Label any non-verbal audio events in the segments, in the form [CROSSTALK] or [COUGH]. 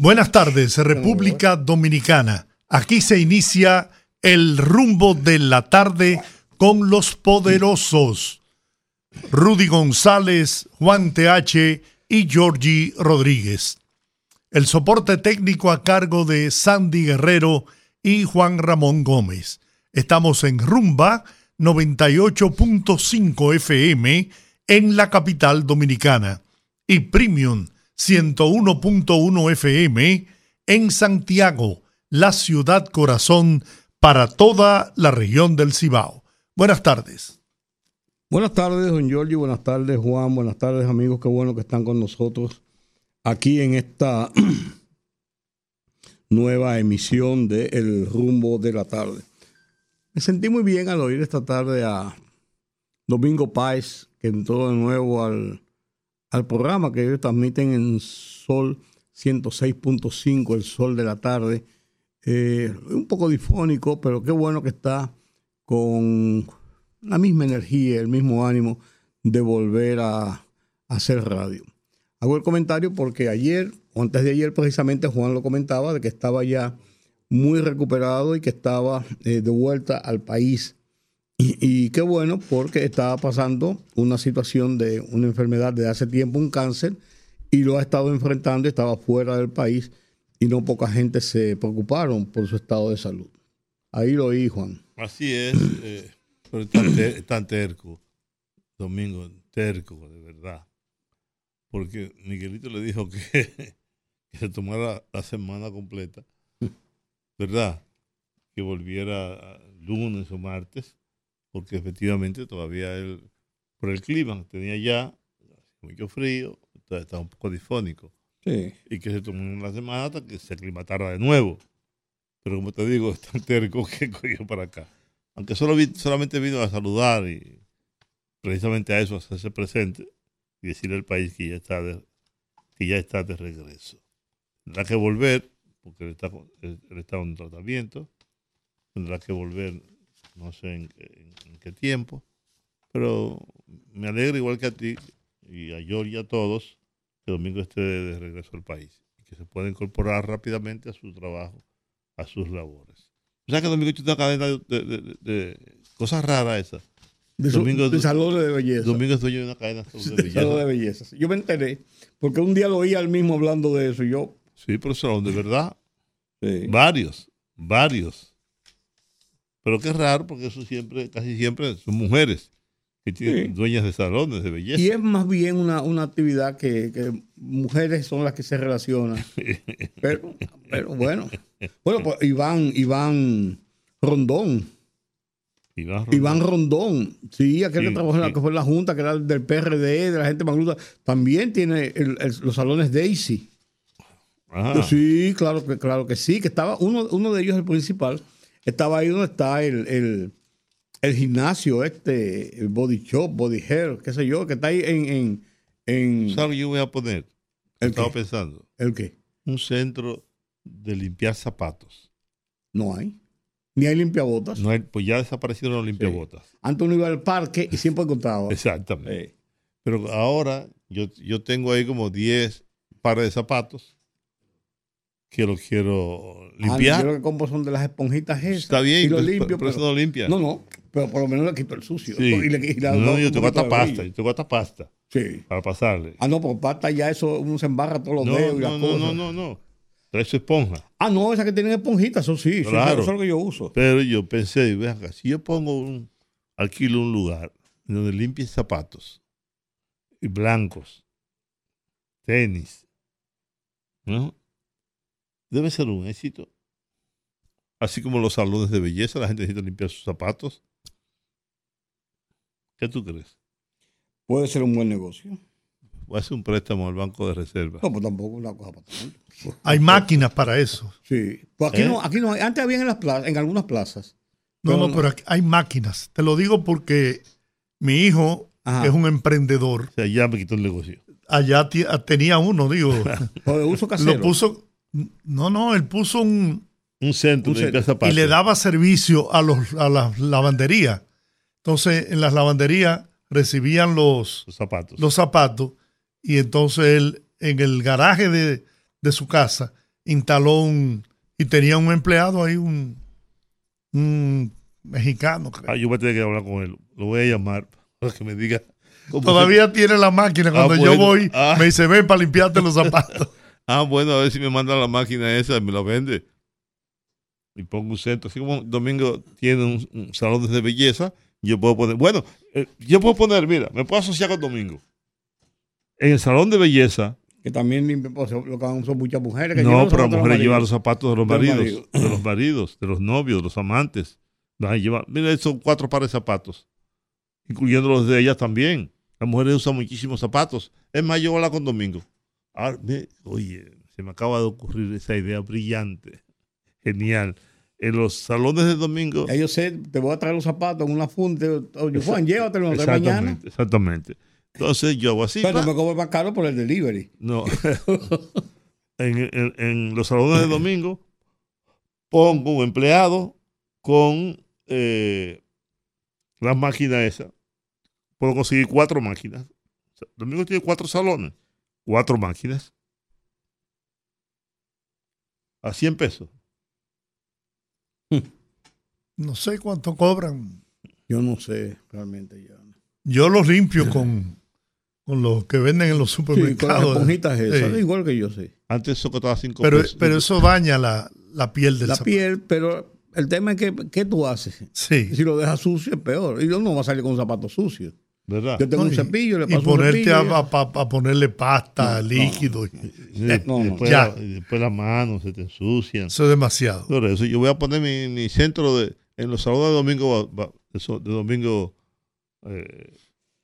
Buenas tardes, República Dominicana. Aquí se inicia el rumbo de la tarde con los poderosos. Rudy González, Juan TH y Georgie Rodríguez. El soporte técnico a cargo de Sandy Guerrero y Juan Ramón Gómez. Estamos en Rumba 98.5 FM en la capital dominicana y Premium 101.1 FM en Santiago, la ciudad corazón para toda la región del Cibao. Buenas tardes. Buenas tardes, don Giorgio. Buenas tardes, Juan. Buenas tardes, amigos. Qué bueno que están con nosotros aquí en esta [CLEARS THROAT] nueva emisión de El Rumbo de la Tarde. Me sentí muy bien al oír esta tarde a Domingo Páez, que entró de nuevo al al programa que ellos transmiten en Sol 106.5, el Sol de la tarde. Eh, un poco difónico, pero qué bueno que está con la misma energía, el mismo ánimo de volver a, hacer radio. Hago el comentario porque ayer, o antes de ayer precisamente, Juan lo comentaba, de que estaba ya muy recuperado y que estaba eh, de vuelta al país y, qué bueno, porque estaba pasando una situación de una enfermedad de hace tiempo, un cáncer, y lo ha estado enfrentando, estaba fuera del país, y no poca gente se preocuparon por su estado de salud. Ahí lo oí, Juan. Así es, eh, pero tan, terco, Domingo, terco, de verdad. Porque Miguelito le dijo que, [LAUGHS] que se tomara la semana completa, ¿verdad? Que volviera lunes o martes porque efectivamente todavía él, por el clima, tenía ya mucho frío, estaba un poco difónico. Sí. Y que se tomó una semana hasta que se aclimatara de nuevo. Pero como te digo, [LAUGHS] es tan terco que cogió para acá. Aunque solo solamente vino a saludar y precisamente a eso, hacerse presente y decirle al país que ya está de, que ya está de regreso. Tendrá que volver, porque él está, él está en tratamiento, tendrá que volver no sé en, qué tiempo, pero me alegra igual que a ti y a yo y a todos que Domingo esté de regreso al país y que se pueda incorporar rápidamente a su trabajo, a sus labores. O sea que Domingo tiene una cadena de, cosas raras esas. De, Domingo, de salones de belleza. Domingo es dueño de una cadena de, belleza. de belleza. Yo me enteré, porque un día lo oí al mismo hablando de eso y yo... Sí, pero son de verdad. Varios, varios. Pero qué raro, porque eso siempre, casi siempre son mujeres que tienen dueñas de salones de belleza. Y es más bien una, actividad que, mujeres son las que se relacionan. [LAUGHS] pero, pero bueno. Bueno, pues Iván, Iván Rondón. Iván Rondón. Sí, aquel que trabajó en la que fue la Junta, que era del PRD, de la gente magluta, también tiene los salones Daisy. Ah. Sí, claro que, claro que sí, que estaba, uno, uno de ellos, el principal, estaba ahí donde está el, gimnasio, este, el body shop, body hair, qué sé yo, que está ahí en... en, ¿Sabes qué yo voy a poner? Estaba pensando. ¿El qué? Un centro de limpiar zapatos. No hay. Ni hay limpiabotas. No hay, pues ya desaparecieron los limpiabotas. Antes uno iba al parque y siempre encontraba. Exactamente. Pero ahora yo, yo tengo ahí como 10 pares de zapatos que lo quiero ah, limpiar. yo lo que compro son de las esponjitas esas. Está bien, y lo pues, limpio. Pero, eso no limpia. No, no, pero por lo menos le quito el sucio. Sí. Y le, no, yo tengo hasta pasta, yo tengo hasta pasta. Sí. Para pasarle. Ah, no, por pasta ya eso uno se embarra todos los no, dedos y las no, cosas. No, no, no, no. Trae su esponja. Ah, no, esas que tienen esponjitas, eso sí. Claro. Eso es lo que yo uso. Pero yo pensé, acá, si yo pongo un, alquilo un lugar donde limpie zapatos y blancos, tenis, ¿no? Debe ser un éxito. Así como los salones de belleza, la gente necesita limpiar sus zapatos. ¿Qué tú crees? Puede ser un buen negocio. a hacer un préstamo al Banco de Reserva. No, pues tampoco una cosa para tanto. Hay máquinas para eso. Sí. Pues aquí ¿Eh? no, aquí no hay. Antes había en las plazas, en algunas plazas. No, Pero- no, pero aquí hay máquinas. Te lo digo porque mi hijo, Ajá. que es un emprendedor, O sea, ya me quitó el negocio. allá tenía uno, digo. O [LAUGHS] de uso casero. lo puso. No, no, él puso un. Un centro Un limpiar zapatos. Y le daba servicio a, los, a las lavanderías. Entonces, en las lavanderías recibían los, los zapatos. los zapatos y entonces él en el garaje de, de su casa instaló un y tenía un empleado ahí un, un mexicano creo. Ah, yo voy a tener que hablar con él. Lo voy a llamar para que me diga. todavía tiene la máquina cuando Ah, yo bueno. voy Ah. me dice ven para limpiarte los zapatos [LAUGHS] Ah, bueno, a ver si me manda la máquina esa y me la vende. Y pongo un centro. Así como Domingo tiene un, un salón de belleza, yo puedo poner. Bueno, eh, yo puedo poner, mira, me puedo asociar con Domingo. En el salón de belleza, Que también pues, lo que son muchas mujeres. Que no, pero las mujeres llevan los zapatos de los De los maridos, de los maridos, de los novios, de los amantes. Las llevan- mira, son cuatro pares de zapatos, incluyendo los de ellas también. Las mujeres usan muchísimos zapatos. Es más, yo voy a hablar con Domingo. Ve, oye, se me acaba de ocurrir esa idea brillante, genial. En los salones de Domingo. Ya yo sé, te voy a traer los zapatos en una funda. Oye, Juan, llévatelo de mañana. Exactamente, exactamente. Entonces yo hago así. Pero pa, me cobro más caro por el delivery. No. [LAUGHS] en, en- en los salones de domingo pongo un empleado con eh, las máquinas esas. Puedo conseguir cuatro máquinas. O sea, domingo tiene cuatro salones. Cuatro máquinas. A 100 pesos. no sé cuánto cobran Yo no sé realmente ya. yo los limpio con con los que venden en los Sí, con las supermercados esas, Sí. igual que yo sé. Antes eso costaba 5 pero, pesos. pero eso daña la, la piel del La zapato. piel, pero el tema es que, ¿qué tú haces? sí Si lo dejas sucio es peor. Y yo no voy a salir con zapatos sucios. ¿Verdad? Yo tengo No, un y- cepillo, le y paso un ponerte cepillo. a, y- a- a- ponerle pasta, No, no. líquido. y- No, no. después, Ya. la- y después las manos se te ensucian. Eso es demasiado. Por eso yo voy a poner mi, mi centro de en los salones de domingo de, domingo eh,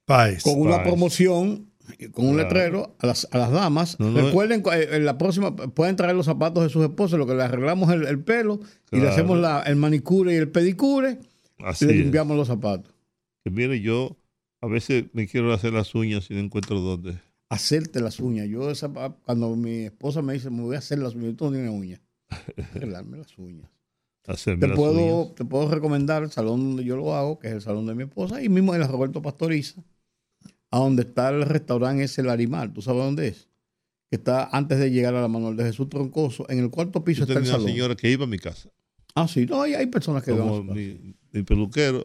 Paez. con una promoción, con un Claro. letrero a las, a las damas. No, no, Recuerden, eh, en la próxima pueden traer los zapatos de sus esposas, lo que le arreglamos el, el pelo y le hacemos la- el manicure y el pedicure así y le es. limpiamos los zapatos. Que mire yo a veces me quiero hacer las uñas y no encuentro dónde Hacerte las uñas. Yo, esa, cuando mi esposa me dice, me voy a hacer las uñas, tú no tienes uñas. [LAUGHS] Arreglarme las uñas. hacerme Te las puedo, uñas. te puedo recomendar el salón donde yo lo hago, que es el salón de mi esposa, y mismo en la Roberto Pastoriza, a donde está el restaurante ese Larimar. ¿Tú sabes dónde es? Que está antes de llegar a la Manuel de Jesús Troncoso. En el cuarto piso Yo está el tenía una salón. señora que iba a mi casa Ah, sí, no, hay, hay personas que van a como su casa. mi, mi peluquero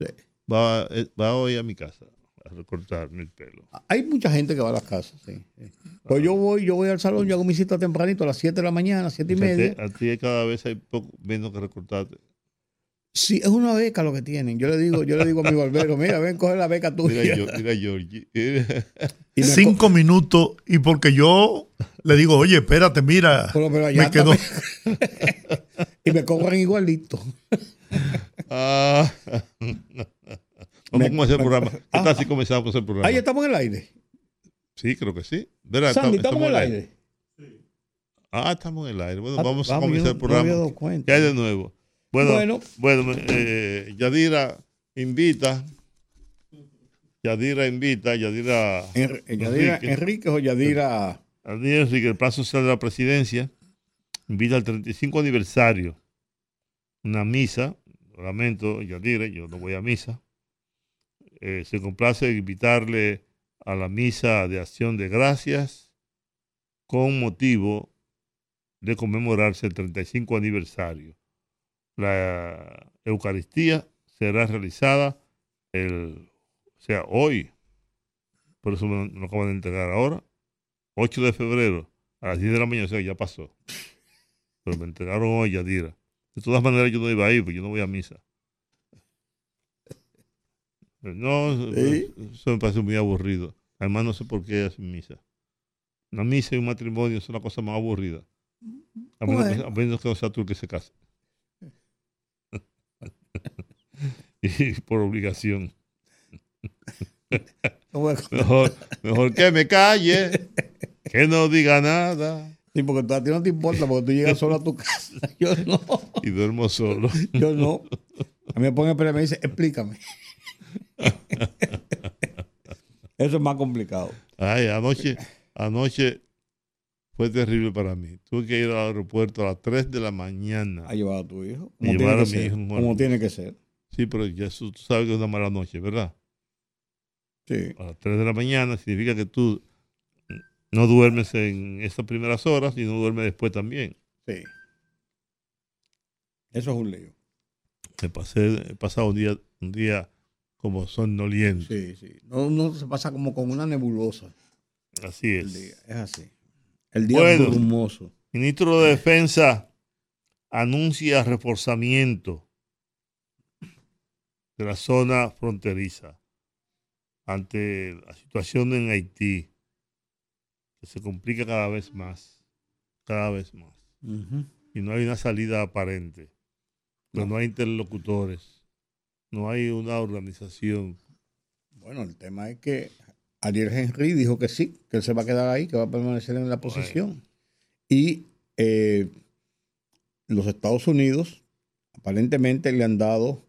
Sí. Va, eh, va hoy a mi casa a recortarme el pelo Hay mucha gente que va a las casas, sí. sí. Pues yo voy, yo voy al salón, yo hago mi cita tempranito a las 7 de la mañana, 7 y O sea, media. a ti cada vez hay poco menos que recortarte Sí, es una beca lo que tienen. Yo le digo, yo le digo a mi barbero, mira, ven, coge la beca tuya. mira, yo, mira Georgie [LAUGHS] Y Cinco minutos y porque yo le digo, oye, espérate, mira, Pero, pero allá me quedó. [LAUGHS] y me cobran igualito. [LAUGHS] Ah. Vamos el me- programa. ¿Qué Ah. programa? Ahí estamos en el aire. Sí, creo que sí. Verá, Sandy, estamos- en el aire. Ah, estamos en el aire. Bueno, Ah, vamos a vamos, comenzar yo el no- no había programa. cuenta. ¿Qué hay de nuevo? Bueno, Bueno. bueno, eh, Yadira invita. Yadira invita, Yadira. En- en Yadira Enrique. Enrique o Yadira. Yadira Enrique, el Plan Social de la Presidencia, invita al 35 aniversario. Una misa. Lamento, Yadira, yo no voy a misa. Eh, se complace invitarle a la misa de acción de gracias con motivo de conmemorarse el 35 aniversario. La Eucaristía será realizada el, o sea, hoy, por eso me lo acaban de entregar ahora, 8 de febrero, a las 10 de la mañana, o sea, ya pasó. Pero me entregaron hoy, Yadira. De todas maneras, yo no iba a ir, porque yo no voy a misa. No, ¿Sí? eso me parece muy aburrido. Además, no sé por qué hacen misa. Una misa y un matrimonio es una cosa más aburrida. A menos, que, a menos que no sea tú el que se case. [LAUGHS] y por obligación. [LAUGHS] [LAUGHS] Mejor, mejor que me calle, que no diga nada. Sí, porque a ti no te importa, porque tú llegas solo a tu casa. Yo no. Y duermo solo. Yo no. A mí me pone pero me dice, explícame. [LAUGHS] Eso es más complicado. Ay, anoche, anoche fue terrible para mí. Tuve que ir al aeropuerto a las 3 de la mañana. A llevar a tu hijo. Y llevar a mi hijo. Como tiene que ser. Sí, pero ya tú sabes que es una mala noche, ¿verdad? Sí. A las 3 de la mañana significa que tú no duermes en esas primeras horas y no duermes después también. Sí. Eso es un lío. Pasé, he pasado un día, un día como somnoliento. Sí, sí. No, no se pasa como con una nebulosa. Así El es. día. Es así. El día Bueno. brumoso. Ministro de Defensa anuncia reforzamiento de la zona fronteriza ante la situación en Haití, que se complica cada vez más, cada vez más. Y no hay una salida aparente, pero no, hay interlocutores, no hay una organización. Bueno, el tema es que Ariel Henry dijo que sí, que él se va a quedar ahí, que va a permanecer en la posición. Y eh, los Estados Unidos aparentemente le han dado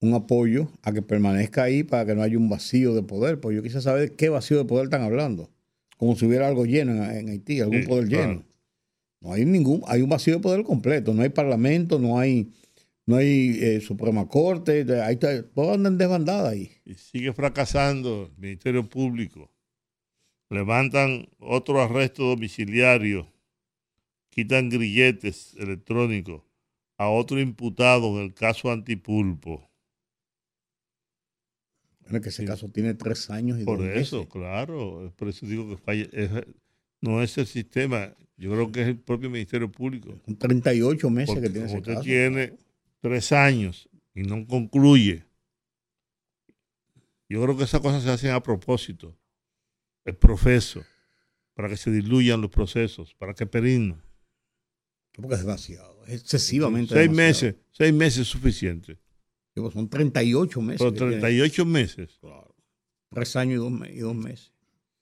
un apoyo a que permanezca ahí para que no haya un vacío de poder. Pues yo quise saber de qué vacío de poder están hablando. Como si hubiera algo lleno en, en Haití, algún Sí, poder claro. lleno. No hay ningún, hay un vacío de poder completo. No hay parlamento, no hay, no hay eh, Suprema Corte, ahí está, todos andan desbandadas ahí. Y sigue fracasando el Ministerio Público. Levantan otro arresto domiciliario, quitan grilletes electrónicos a otro imputado en el caso Antipulpo. Bueno, que ese Sí. caso tiene tres años y Por eso, meses. claro, por eso digo que falla- es- no es el sistema, yo creo que es el propio Ministerio Público. Son 38 meses Porque que tiene ese usted caso. tiene tres años y no concluye, yo creo que esas cosas se hacen a propósito. El profeso, para que se diluyan los procesos, para que perino. Porque es demasiado, es excesivamente Seis demasiado. meses, seis meses es suficiente. Digo, Son 38 meses. Pero tiene. 38 meses, Claro. Tres años y dos, y dos meses.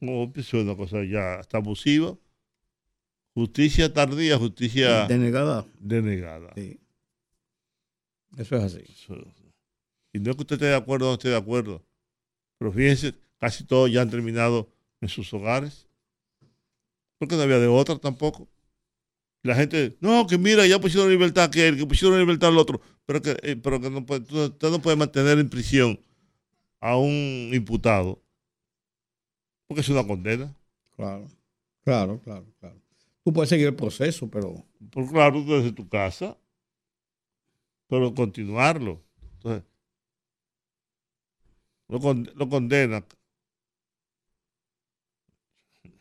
no, pues, es una cosa ya hasta abusiva. Justicia tardía, justicia Denegada. denegada. Sí. Eso es así. Eso- Y no es que usted esté de acuerdo o no esté de acuerdo, pero fíjense, casi todos ya han terminado en sus hogares, porque no había de otra tampoco. La gente, no, que mira, ya pusieron libertad a aquel, que pusieron libertad al otro, pero que, eh, pero que no puede- usted no puede mantener en prisión a un imputado, porque es una condena. Claro. Claro, claro, claro. Tú puedes seguir el proceso, pero Por claro, desde tu casa, pero continuarlo. Entonces, lo, con- lo condena.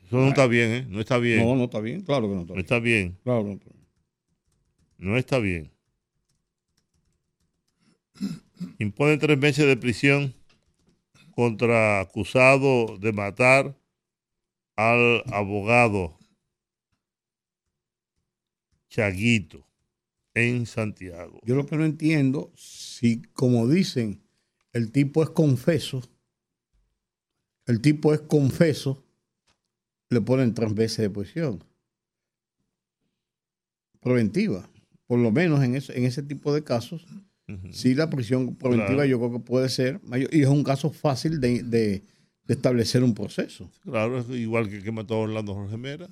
Eso no está bien, ¿eh? No está bien. no, No, no está bien. Claro que no está bien. está bien. Claro, no está bien. No está bien. Impone tres meses de prisión contra acusado de matar al abogado Chaguito en Santiago. Yo lo que no entiendo, si como dicen, el tipo es confeso, el tipo es confeso, le ponen tres veces de prisión. Preventiva. Por lo menos en ese, en ese tipo de casos, sí la prisión preventiva Claro. yo creo que puede ser mayor. Y es un caso fácil de, de- de establecer un proceso. Claro, es igual que el que mató a Orlando Jorge Mera.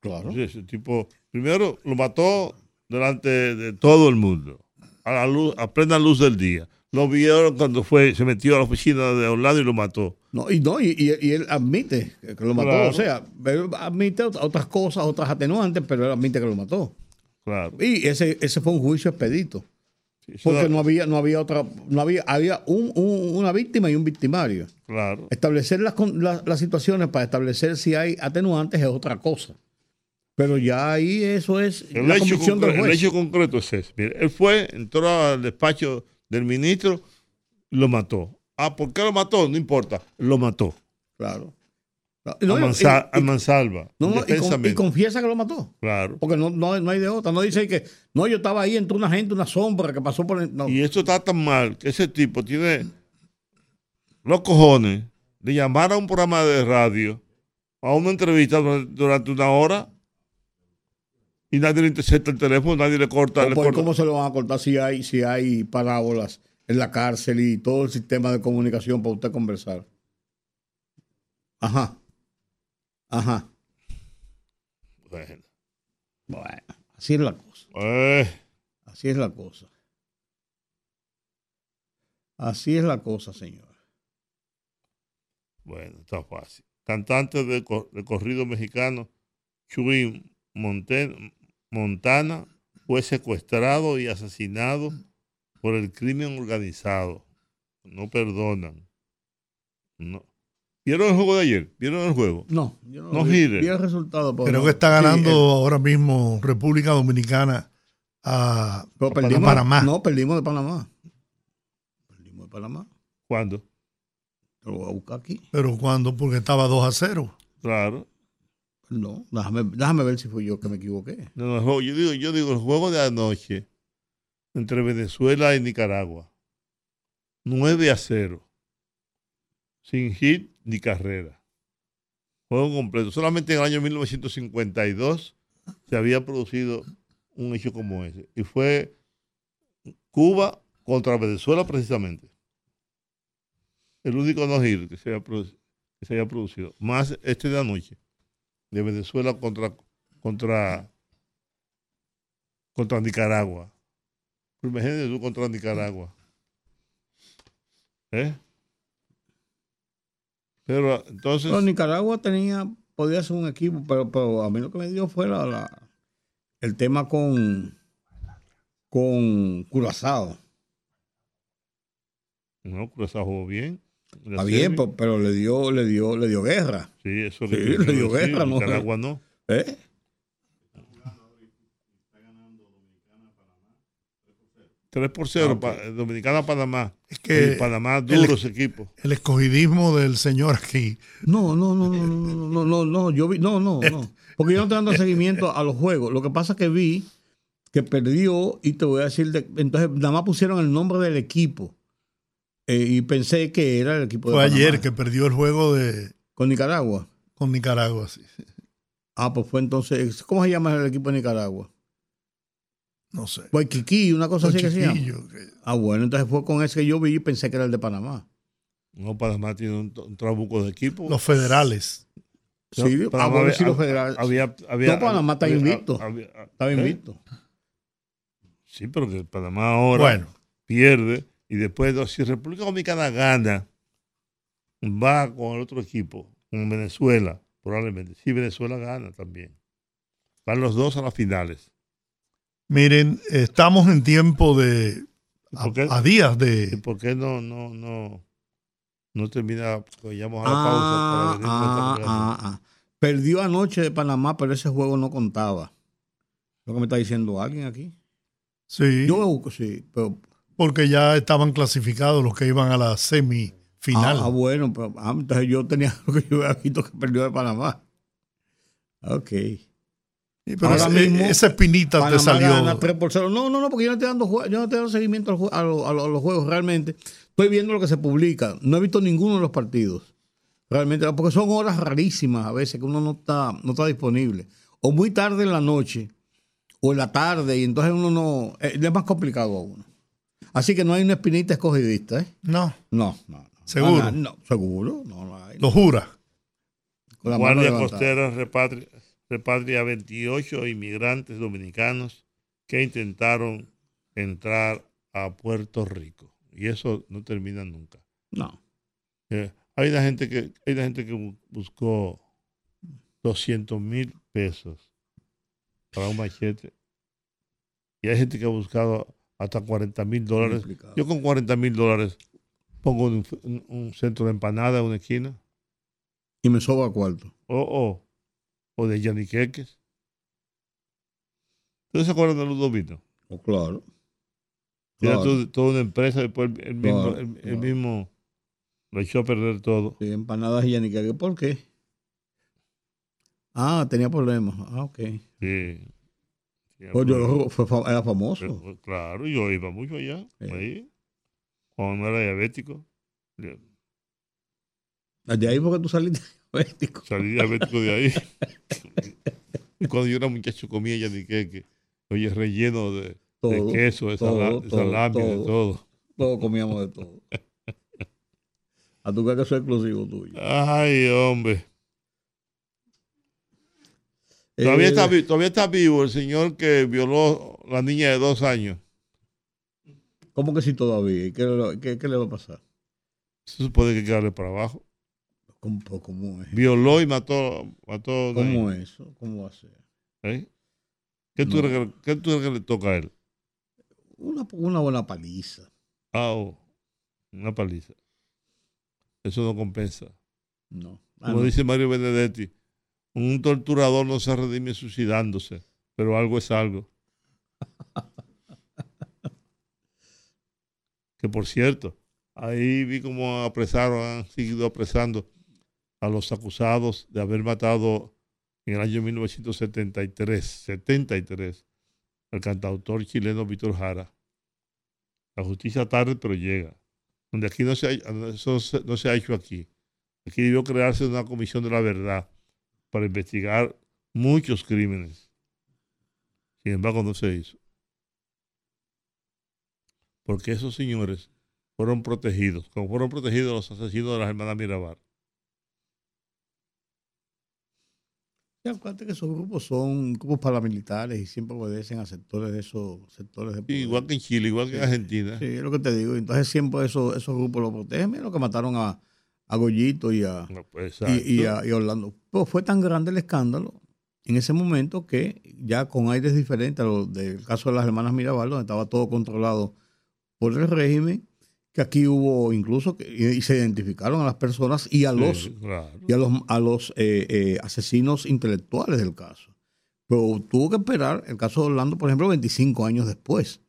Claro. Ese tipo, primero lo mató delante de todo el mundo, a, la luz, a plena luz del día. Lo vieron cuando fue, se metió a la oficina de Orlando y lo mató. No, y no, y, y- él admite que lo mató. Claro. O sea, él admite ot- otras cosas, otras atenuantes, pero él admite que lo mató. Claro. Y ese, ese fue un juicio expedito. Sí, Porque da- no había, no había otra, no había, había un- un- una víctima y un victimario. Claro. Establecer las, con- las, las situaciones para establecer si hay atenuantes es otra cosa. Pero ya ahí eso es El, la hecho, convicción del concre- el juez. hecho concreto es ese. Mire, él fue, entró al despacho del ministro, lo mató. Ah, ¿por qué lo mató? No importa, lo mató. Claro. a, No, y- mansa- y- a mansalva. no, no, y con- y, indefensamente. confiesa que lo mató. claro. Porque no, no, no hay de otra. No dice que no, yo estaba ahí entre una gente, una sombra que pasó por el. No. Y esto está tan mal que ese tipo tiene los cojones de llamar a un programa de radio, a una entrevista durante una hora, y nadie le intercepta el teléfono, nadie le corta. Le corta. ¿Cómo se lo van a cortar si hay, si hay parábolas en la cárcel y todo el sistema de comunicación para usted conversar? Ajá. Ajá. Bueno. Bueno, así es la cosa. Eh. Así es la cosa. Así es la cosa, señor. Bueno, está fácil. Cantante de, corrido mexicano, Chuy Montana, fue secuestrado y asesinado por el crimen organizado. No perdonan. No. ¿Vieron el juego de ayer? ¿Vieron el juego? No, yo no, vi, el resultado. Creo que está ganando ahora mismo República Dominicana a, Panamá. No, perdimos de Panamá. Perdimos de Panamá. ¿Cuándo? Lo voy a buscar aquí. ¿Pero cuándo? Porque estaba 2 a 0. Claro. No, déjame, déjame ver si fui yo que me equivoqué. No, no, yo digo, yo digo, el juego de anoche entre Venezuela y Nicaragua. 9 a 0. Sin hit ni carrera. Juego completo. Solamente en el año 1952 se había producido un hecho como ese. Y fue Cuba contra Venezuela precisamente. El único no hit que se haya, producido. Más este de anoche de Venezuela contra, contra, contra Nicaragua. Imagínate tú contra Nicaragua. ¿Eh? Pero entonces. Nicaragua tenía, podía ser un equipo, pero, pero a mí lo que me dio fue la, el tema con, con Curazao. No, Curazao jugó bien. Está bien, pero, le dio, le dio, le dio guerra. Sí, eso sí, le dio guerra, ¿no? Nicaragua no. ¿Eh? Tres por 0, ah, Dominicana Panamá. Es que Panamá duro ese equipo. El escogidismo del señor aquí. No, no, no, no, no, no, no, no, yo vi, no, no, no. Porque yo no estoy dando [LAUGHS] seguimiento a los juegos. Lo que pasa es que vi que perdió y te voy a decir, entonces nada más pusieron el nombre del equipo. Eh, y pensé que era el equipo de Fue ayer que perdió el juego de... Con Nicaragua. Con Nicaragua, sí. Ah, pues fue entonces... ¿Cómo se llama el equipo de Nicaragua? No sé. Guayquiquí, una cosa así que se llama. Ah, bueno, entonces fue con ese que yo vi y pensé que era el de Panamá. No, Panamá tiene un, trabuco de equipo. Los federales. Sí, ah, bueno, sí, los federales. Había, había, no, Panamá está invicto. Estaba ¿eh? invicto. Sí, pero que Panamá ahora pierde y después, si República Dominicana gana, va con el otro equipo, con Venezuela, probablemente. Si Venezuela gana también. Van los dos a las finales. Miren, estamos en tiempo de. A, días de. ¿Y por qué no, no, no, no termina? Pues, a la ah, pausa ah, ah, Perdió anoche de Panamá, pero ese juego no contaba. Lo que me está diciendo alguien aquí. Sí. Yo sí, pero porque ya estaban clasificados los que iban a la semifinal. Ah, bueno, pero ah, entonces yo tenía [LAUGHS] lo que yo había visto que perdió de Panamá. Ok. pero esa espinita te salió. No, no, no, porque yo no estoy dando, yo no estoy dando seguimiento a, los juegos realmente. Estoy viendo lo que se publica. No he visto ninguno de los partidos. Realmente, porque son horas rarísimas a veces que uno no está, no está disponible. O muy tarde en la noche, o en la tarde, y entonces uno no. Eh, es más complicado a uno. Así que no hay una espinita escogidista, ¿eh? No. No, no. ¿Seguro? Ah, no, seguro. No, hay, ¿Lo jura? Guardia Costera repatria, repatria 28 inmigrantes dominicanos que intentaron entrar a Puerto Rico. Y eso no termina nunca. No. Eh, hay una gente que hay una gente que buscó 200 mil pesos para un machete. Y hay gente que ha buscado hasta 40 mil dólares. Yo con 40 mil dólares pongo un, centro de empanada en una esquina. Y me sobra cuarto. Oh, oh. O de yaniqueques. ¿Ustedes se acuerdan de Ludovino? Oh, claro. Era toda una empresa, después el, mismo, el, mismo lo echó a perder todo. Sí, empanadas y yaniqueques. ¿Por qué? Ah, tenía problemas. Ah, ok. Sí. Pues yo fue, era famoso. Pues, claro, yo iba mucho allá, ahí, cuando no era diabético. De ahí porque tú saliste [LAUGHS] diabético. Salí diabético de ahí. [LAUGHS] y cuando yo era muchacho comía ya ni que, oye, relleno de, de queso, de, salami, de todo. Todos comíamos de todo. [LAUGHS] A tu que eso es exclusivo tuyo. Ay, hombre. Todavía, está, eh, todavía está vivo el señor que violó a la niña de dos años. ¿Cómo que sí todavía? ¿Qué, qué, qué le va a pasar? Se supone que quedarle para abajo. ¿Cómo, cómo es? Violó y mató. mató ¿Cómo es eso? ¿Cómo va a ser? ¿Eh? ¿Qué, tú crees, ¿Qué tú crees que le toca a él? Una, una buena paliza. Ah, oh, una paliza. Eso no compensa. No. Ah, Como dice Mario Benedetti, un torturador no se redime suicidándose, pero algo es algo. que por cierto, ahí vi cómo apresaron, han seguido apresando a los acusados de haber matado en el año 1973, 73, al cantautor chileno Víctor Jara. La justicia tarde, pero llega. Donde aquí no se ha, no se ha hecho aquí. Aquí debió crearse una comisión de la verdad para investigar muchos crímenes. Sin embargo, no se hizo. Porque esos señores fueron protegidos, como fueron protegidos los asesinos de las hermanas Mirabal. acuérdate que esos grupos son grupos paramilitares y siempre obedecen a sectores de esos sectores de igual que en Chile, igual que en Argentina. Sí, es lo que te digo. Entonces siempre esos, esos grupos los protegen. Mira lo que mataron a, a Goyito y a, pues, y, a, Orlando. Fue tan grande el escándalo en ese momento que ya con aires diferentes a los del caso de las hermanas Mirabal, donde estaba todo controlado por el régimen, que aquí hubo incluso y se identificaron a las personas y a los y a los a los eh, eh, asesinos intelectuales del caso. Pero tuvo que esperar el caso de Orlando, por ejemplo, 25 años después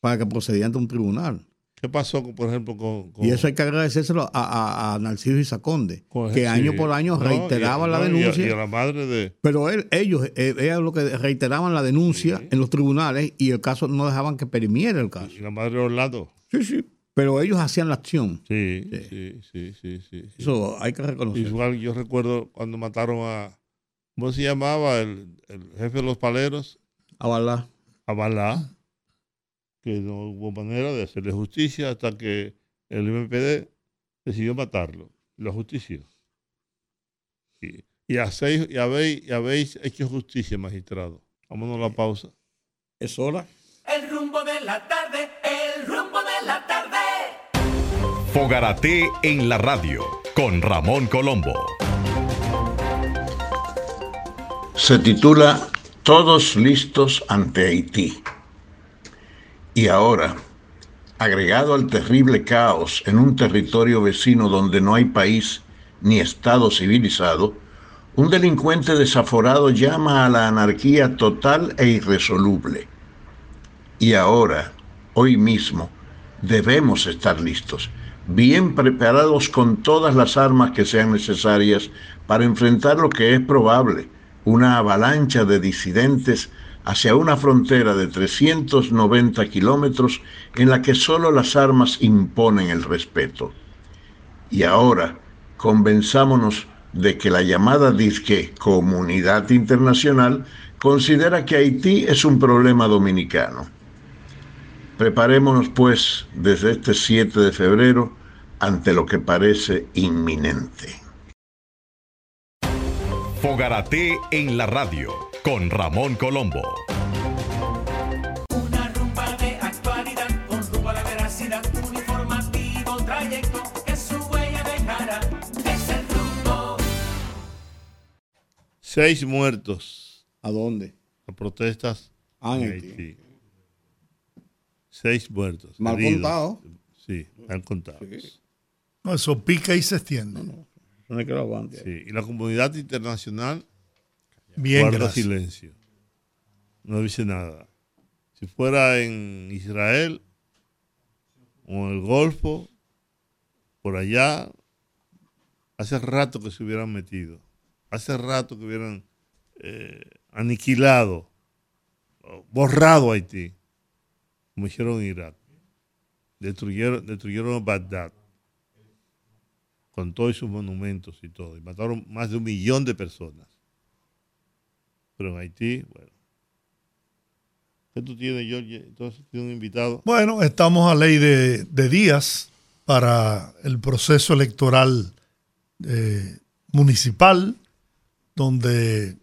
para que procediera ante un tribunal. ¿Qué pasó, por ejemplo, con, Y eso hay que agradecérselo a, a, Narciso Isaconde, que año por año reiteraba la denuncia. Y a, la madre de... Pero él, ellos, eh, lo que reiteraban la denuncia en los tribunales y el caso no dejaban que perimiera el caso. Y la madre de Orlando. Sí, sí. Pero ellos hacían la acción. Sí, sí, sí, sí. sí, Eso hay que reconocer. Igual yo recuerdo cuando mataron a. ¿Cómo se llamaba? El, jefe de los paleros. Abalá. Abalá. Que no hubo manera de hacerle justicia hasta que el MPD decidió matarlo. Lo justició. Y, y, hacéis, y, habéis, y habéis hecho justicia, magistrado. Vámonos a la pausa. Es hora. El rumbo de la tarde, el rumbo de la tarde. Fogarate en la radio con Ramón Colombo. Se titula Todos listos ante Haití. Y ahora, agregado al terrible caos en un territorio vecino donde no hay país ni Estado civilizado, un delincuente desaforado llama a la anarquía total e irresoluble. Y ahora, hoy mismo, debemos estar listos bien preparados con todas las armas que sean necesarias para enfrentar lo que es probable, una avalancha de disidentes hacia una frontera de 390 kilómetros en la que solo las armas imponen el respeto. Y ahora, convenzámonos de que la llamada disque comunidad internacional considera que Haití es un problema dominicano. Preparémonos pues desde este 7 de febrero ante lo que parece inminente. Fogarate en la radio con Ramón Colombo. Una rumba de actualidad con rumbo a la veracidad, un informativo trayecto que su huella dejará. Es el rumbo. Seis muertos. ¿A dónde? A protestas. Ah, en Haití. Seis muertos. Mal contado. Sí, han contado. Sí. No, eso pica y se extiende. No, no hay que lo aguante. Sí, y la comunidad internacional Bien, guarda gracias. silencio. No dice nada. Si fuera en Israel o en el Golfo, por allá, hace rato que se hubieran metido. Hace rato que hubieran eh, aniquilado, borrado a Haití, como hicieron en Irak. Destruyeron, destruyeron Bagdad. con todos sus monumentos y todo. Y mataron más de un millón de personas. Pero en Haití, bueno. ¿Qué tú tienes, George? Entonces, tienes un invitado. Bueno, estamos a ley de, de días para el proceso electoral eh, municipal, donde,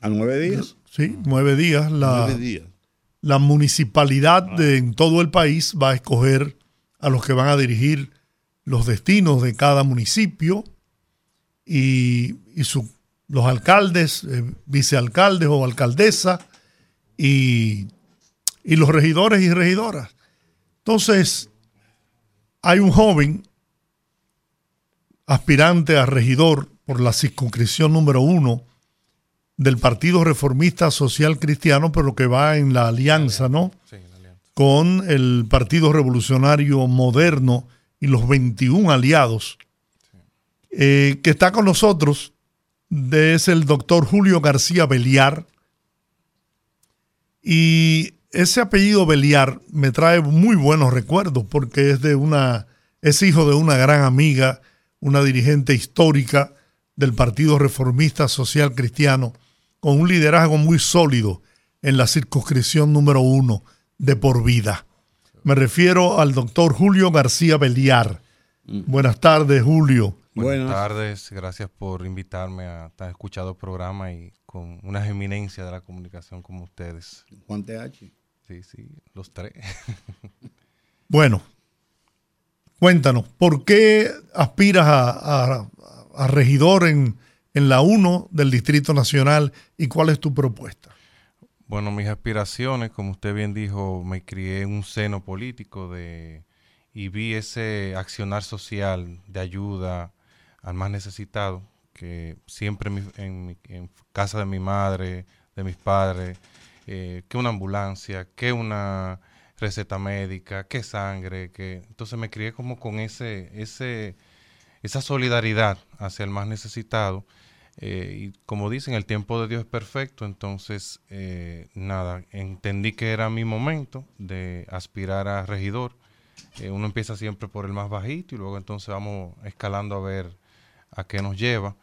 A nueve días. sí, nueve días, la, Nueve días. la municipalidad de, en todo el país va a escoger a los que van a dirigir los destinos de cada municipio y, y su- los alcaldes, eh, vicealcaldes o alcaldesas y, y los regidores y regidoras. Entonces, hay un joven aspirante a regidor por la circunscripción número uno del Partido Reformista Social Cristiano, pero que va en la alianza, ¿no? Con el Partido Revolucionario Moderno y los 21 aliados, eh, que está con nosotros, de- es el doctor Julio García Beliar. Y ese apellido Beliar me trae muy buenos recuerdos porque es de una, es hijo de una gran amiga, una dirigente histórica del Partido Reformista Social Cristiano, con un liderazgo muy sólido en la circunscripción número uno de por vida. Me refiero al doctor Julio García Beliar. Buenas tardes, Julio. Buenas Buenas. tardes, gracias por invitarme a tan escuchado programa y con unas eminencias de la comunicación como ustedes. Juan TH. Sí, sí, los tres. [LAUGHS] Bueno, cuéntanos, ¿por qué aspiras a, a- a regidor en, en la 1 del Distrito Nacional y cuál es tu propuesta? Bueno, mis aspiraciones, como usted bien dijo, me crié en un seno político de, y vi ese accionar social de ayuda al más necesitado, que siempre en, mi- en en casa de mi madre, de mis padres, eh, que una ambulancia, que una receta médica, que sangre, que entonces me crié como con ese, ese, esa solidaridad hacia el más necesitado. Eh, y como dicen, el tiempo de Dios es perfecto, entonces, eh, nada, entendí que era mi momento de aspirar a regidor. Eh, uno empieza siempre por el más bajito y luego entonces vamos escalando a ver a qué nos lleva.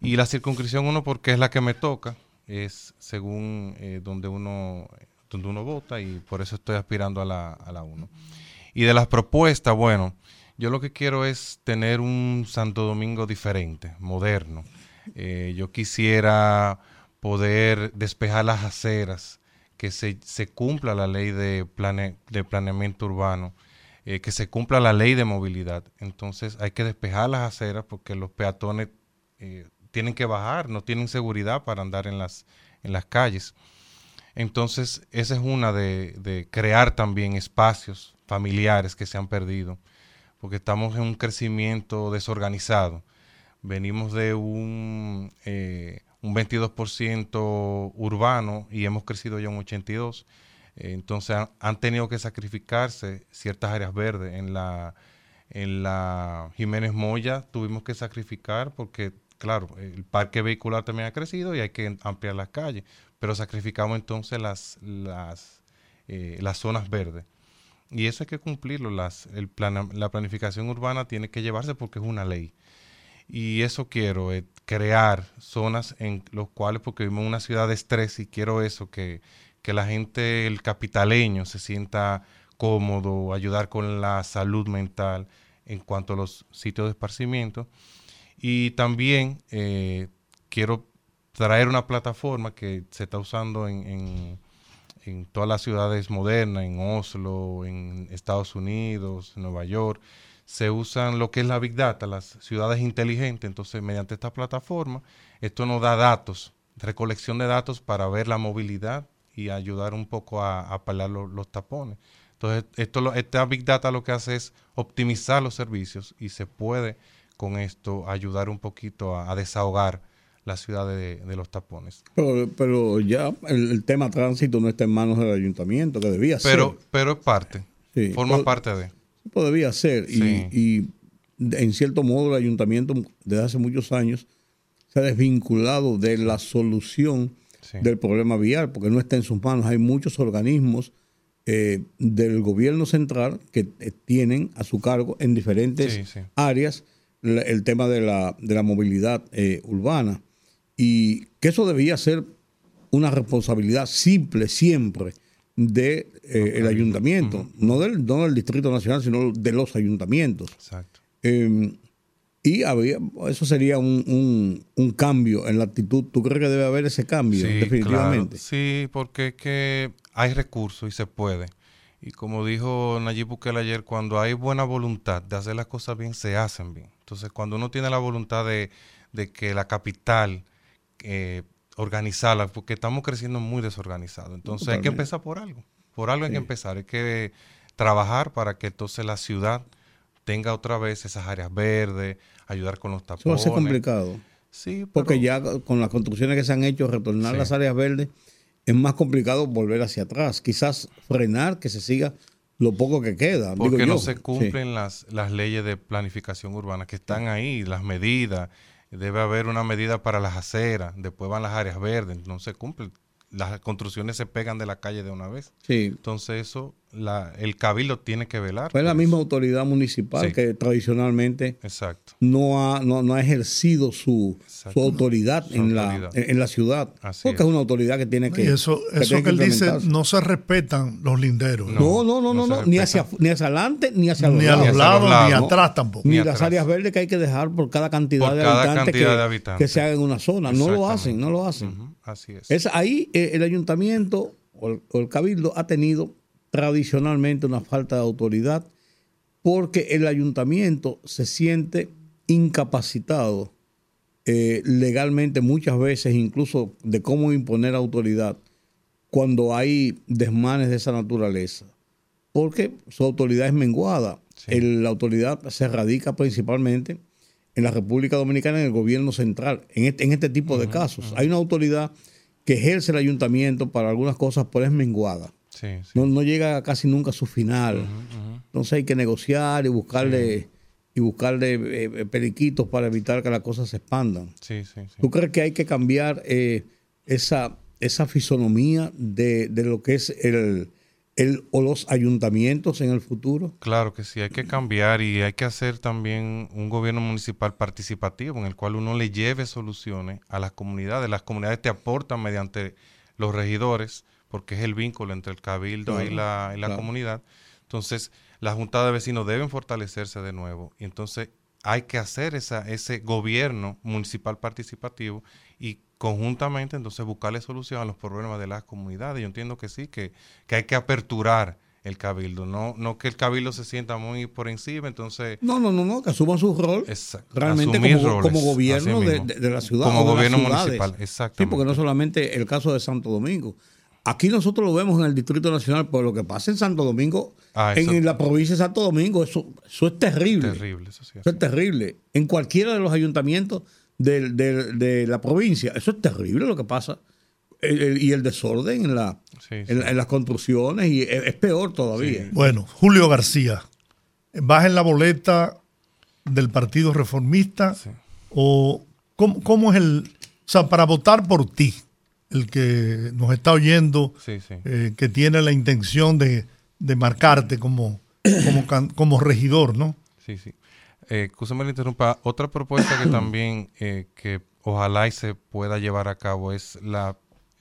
Y la circunscripción uno porque es la que me toca, es según eh, donde uno donde uno vota y por eso estoy aspirando a la, a la 1. Y de las propuestas, bueno, yo lo que quiero es tener un Santo Domingo diferente, moderno. Eh, yo quisiera poder despejar las aceras, que se, se cumpla la ley de, plane- de planeamiento urbano, eh, que se cumpla la ley de movilidad. Entonces hay que despejar las aceras porque los peatones eh, tienen que bajar, no tienen seguridad para andar en las, en las calles. Entonces, esa es una de, de crear también espacios familiares que se han perdido, porque estamos en un crecimiento desorganizado. Venimos de un, eh, un 22% urbano y hemos crecido ya un 82%. Entonces han, tenido que sacrificarse ciertas áreas verdes. En la, en la Jiménez Moya tuvimos que sacrificar porque, claro, el parque vehicular también ha crecido y hay que ampliar las calles, pero sacrificamos entonces las, las, eh, las zonas verdes. Y eso hay que cumplirlo. Las, el la planificación urbana tiene que llevarse porque es una ley. Y eso quiero, eh, crear zonas en los cuales, porque vivimos en una ciudad de estrés y quiero eso, que, que la gente, el capitaleño, se sienta cómodo, ayudar con la salud mental en cuanto a los sitios de esparcimiento. Y también eh, quiero traer una plataforma que se está usando en, en- en todas las ciudades modernas, en Oslo, en Estados Unidos, Nueva York, se usan lo que es la Big Data, las ciudades inteligentes. Entonces, mediante esta plataforma, esto nos da datos, recolección de datos para ver la movilidad y ayudar un poco a, a lo- los tapones. Entonces, esto, lo- esta Big Data lo que hace es optimizar los servicios y se puede con esto ayudar un poquito a, a desahogar la ciudad de, de los tapones. Pero, pero ya el, el tema tránsito no está en manos del ayuntamiento, que debía Pero, ser. pero es parte, Sí. forma parte de. Pues debía ser. Y-. Y, en cierto modo el ayuntamiento desde hace muchos años se ha desvinculado de la solución Sí. del problema vial, porque no está en sus manos. Hay muchos organismos eh, del gobierno central que eh, tienen a su cargo en diferentes Sí, sí. áreas la- el tema de la, de la movilidad eh, urbana y que eso debía ser una responsabilidad simple siempre del de, eh, el ayuntamiento, no, del, no del Distrito Nacional, sino de los ayuntamientos. Exacto. Eh, y había, eso sería un, un- un cambio en la actitud. ¿Tú crees que debe haber ese cambio? Sí, definitivamente. claro. Sí, porque es que hay recursos y se puede. Y como dijo Nayib Bukele ayer, cuando hay buena voluntad de hacer las cosas bien, se hacen bien. Entonces, cuando uno tiene la voluntad de, de que la capital eh, organizarla, porque estamos creciendo muy desorganizados. Entonces, hay que empezar por algo. Por algo hay que empezar. Hay que trabajar para que entonces la ciudad tenga otra vez esas áreas verdes, ayudar con los tapones. Eso va a ser complicado. Sí, Porque ya con las construcciones que se han hecho, retornar Sí. las áreas verdes, es más complicado volver hacia atrás. Quizás frenar que se siga lo poco que queda. digo Porque no yo. se Sí. cumplen las, las leyes de planificación urbana que están ahí, las medidas. Debe haber una medida para las aceras, después van las áreas verdes, no se cumplen. Las construcciones se pegan de la calle de una vez. Sí. Entonces eso, la, el cabildo tiene que velar. Fue la por misma autoridad municipal Sí. que tradicionalmente Exacto. no ha, no, no ha ejercido su, su autoridad, Su en, autoridad. La, en, en la ciudad. Así porque es. es. una autoridad que tiene que. Y eso, que eso que él dice, no se respetan los linderos. No, no, no, no, no ni, hacia, ni hacia adelante, ni hacia los Ni a lados. los hacia los lados, ni atrás tampoco. Ni Ni las áreas verdes que hay que dejar por cada cantidad, Por de, cada habitantes cantidad que, de habitantes. que se haga en una zona. No lo hacen, no lo hacen. Así es. Es ahí eh, el ayuntamiento o el, o el cabildo ha tenido tradicionalmente una falta de autoridad porque el ayuntamiento se siente incapacitado eh, legalmente muchas veces, incluso de cómo imponer autoridad cuando hay desmanes de esa naturaleza, porque su autoridad es menguada. Sí. El- la autoridad se radica principalmente en la República Dominicana, en el gobierno central, en este, en este tipo de casos. Hay una autoridad que ejerce el ayuntamiento para algunas cosas, pero es menguada. Sí, sí. No, no llega casi nunca a su final. Entonces hay que negociar y buscarle y buscarle eh, eh, periquitos para evitar que las cosas se expandan. Sí, sí, sí. ¿Tú crees que hay que cambiar eh, esa, esa fisonomía de, de lo que es el, el o los ayuntamientos en el futuro? Claro que sí, hay que cambiar y hay que hacer también un gobierno municipal participativo en el cual uno le lleve soluciones a las comunidades. Las comunidades te aportan mediante los regidores, porque es el vínculo entre el cabildo y la, y la claro. comunidad. Entonces, las juntas de vecinos deben fortalecerse de nuevo. Y entonces hay que hacer esa, ese gobierno municipal participativo y conjuntamente entonces buscarle solución a los problemas de las comunidades. Yo entiendo que sí, que, que hay que aperturar el cabildo, no, no que el cabildo se sienta muy por encima, entonces No, no, no, no, que asuman su rol Exacto. realmente como, roles, como gobierno de, de- de la ciudad. Como o de las gobierno municipal, Sí, exactamente. porque no solamente el caso de Santo Domingo. Aquí nosotros lo vemos en el Distrito Nacional, pero lo que pasa en Santo Domingo, Ah, en la provincia de Santo Domingo, eso, eso es terrible. terrible, eso sí. Eso es terrible. En cualquiera de los ayuntamientos del- de la provincia, eso es terrible lo que pasa. El- el- y el desorden en, la, Sí, en, sí. en las construcciones, y es, es peor todavía. Bueno, Julio García, ¿vas en la boleta del Partido Reformista? Sí. ¿O cómo, cómo es el... O sea, para votar por ti, el que nos está oyendo, Sí, sí. eh, que tiene la intención de, de marcarte como, como, can- como regidor, ¿no? Sí, sí. Eh, excúsame la interrumpa. Otra propuesta que también eh, que ojalá y se pueda llevar a cabo es la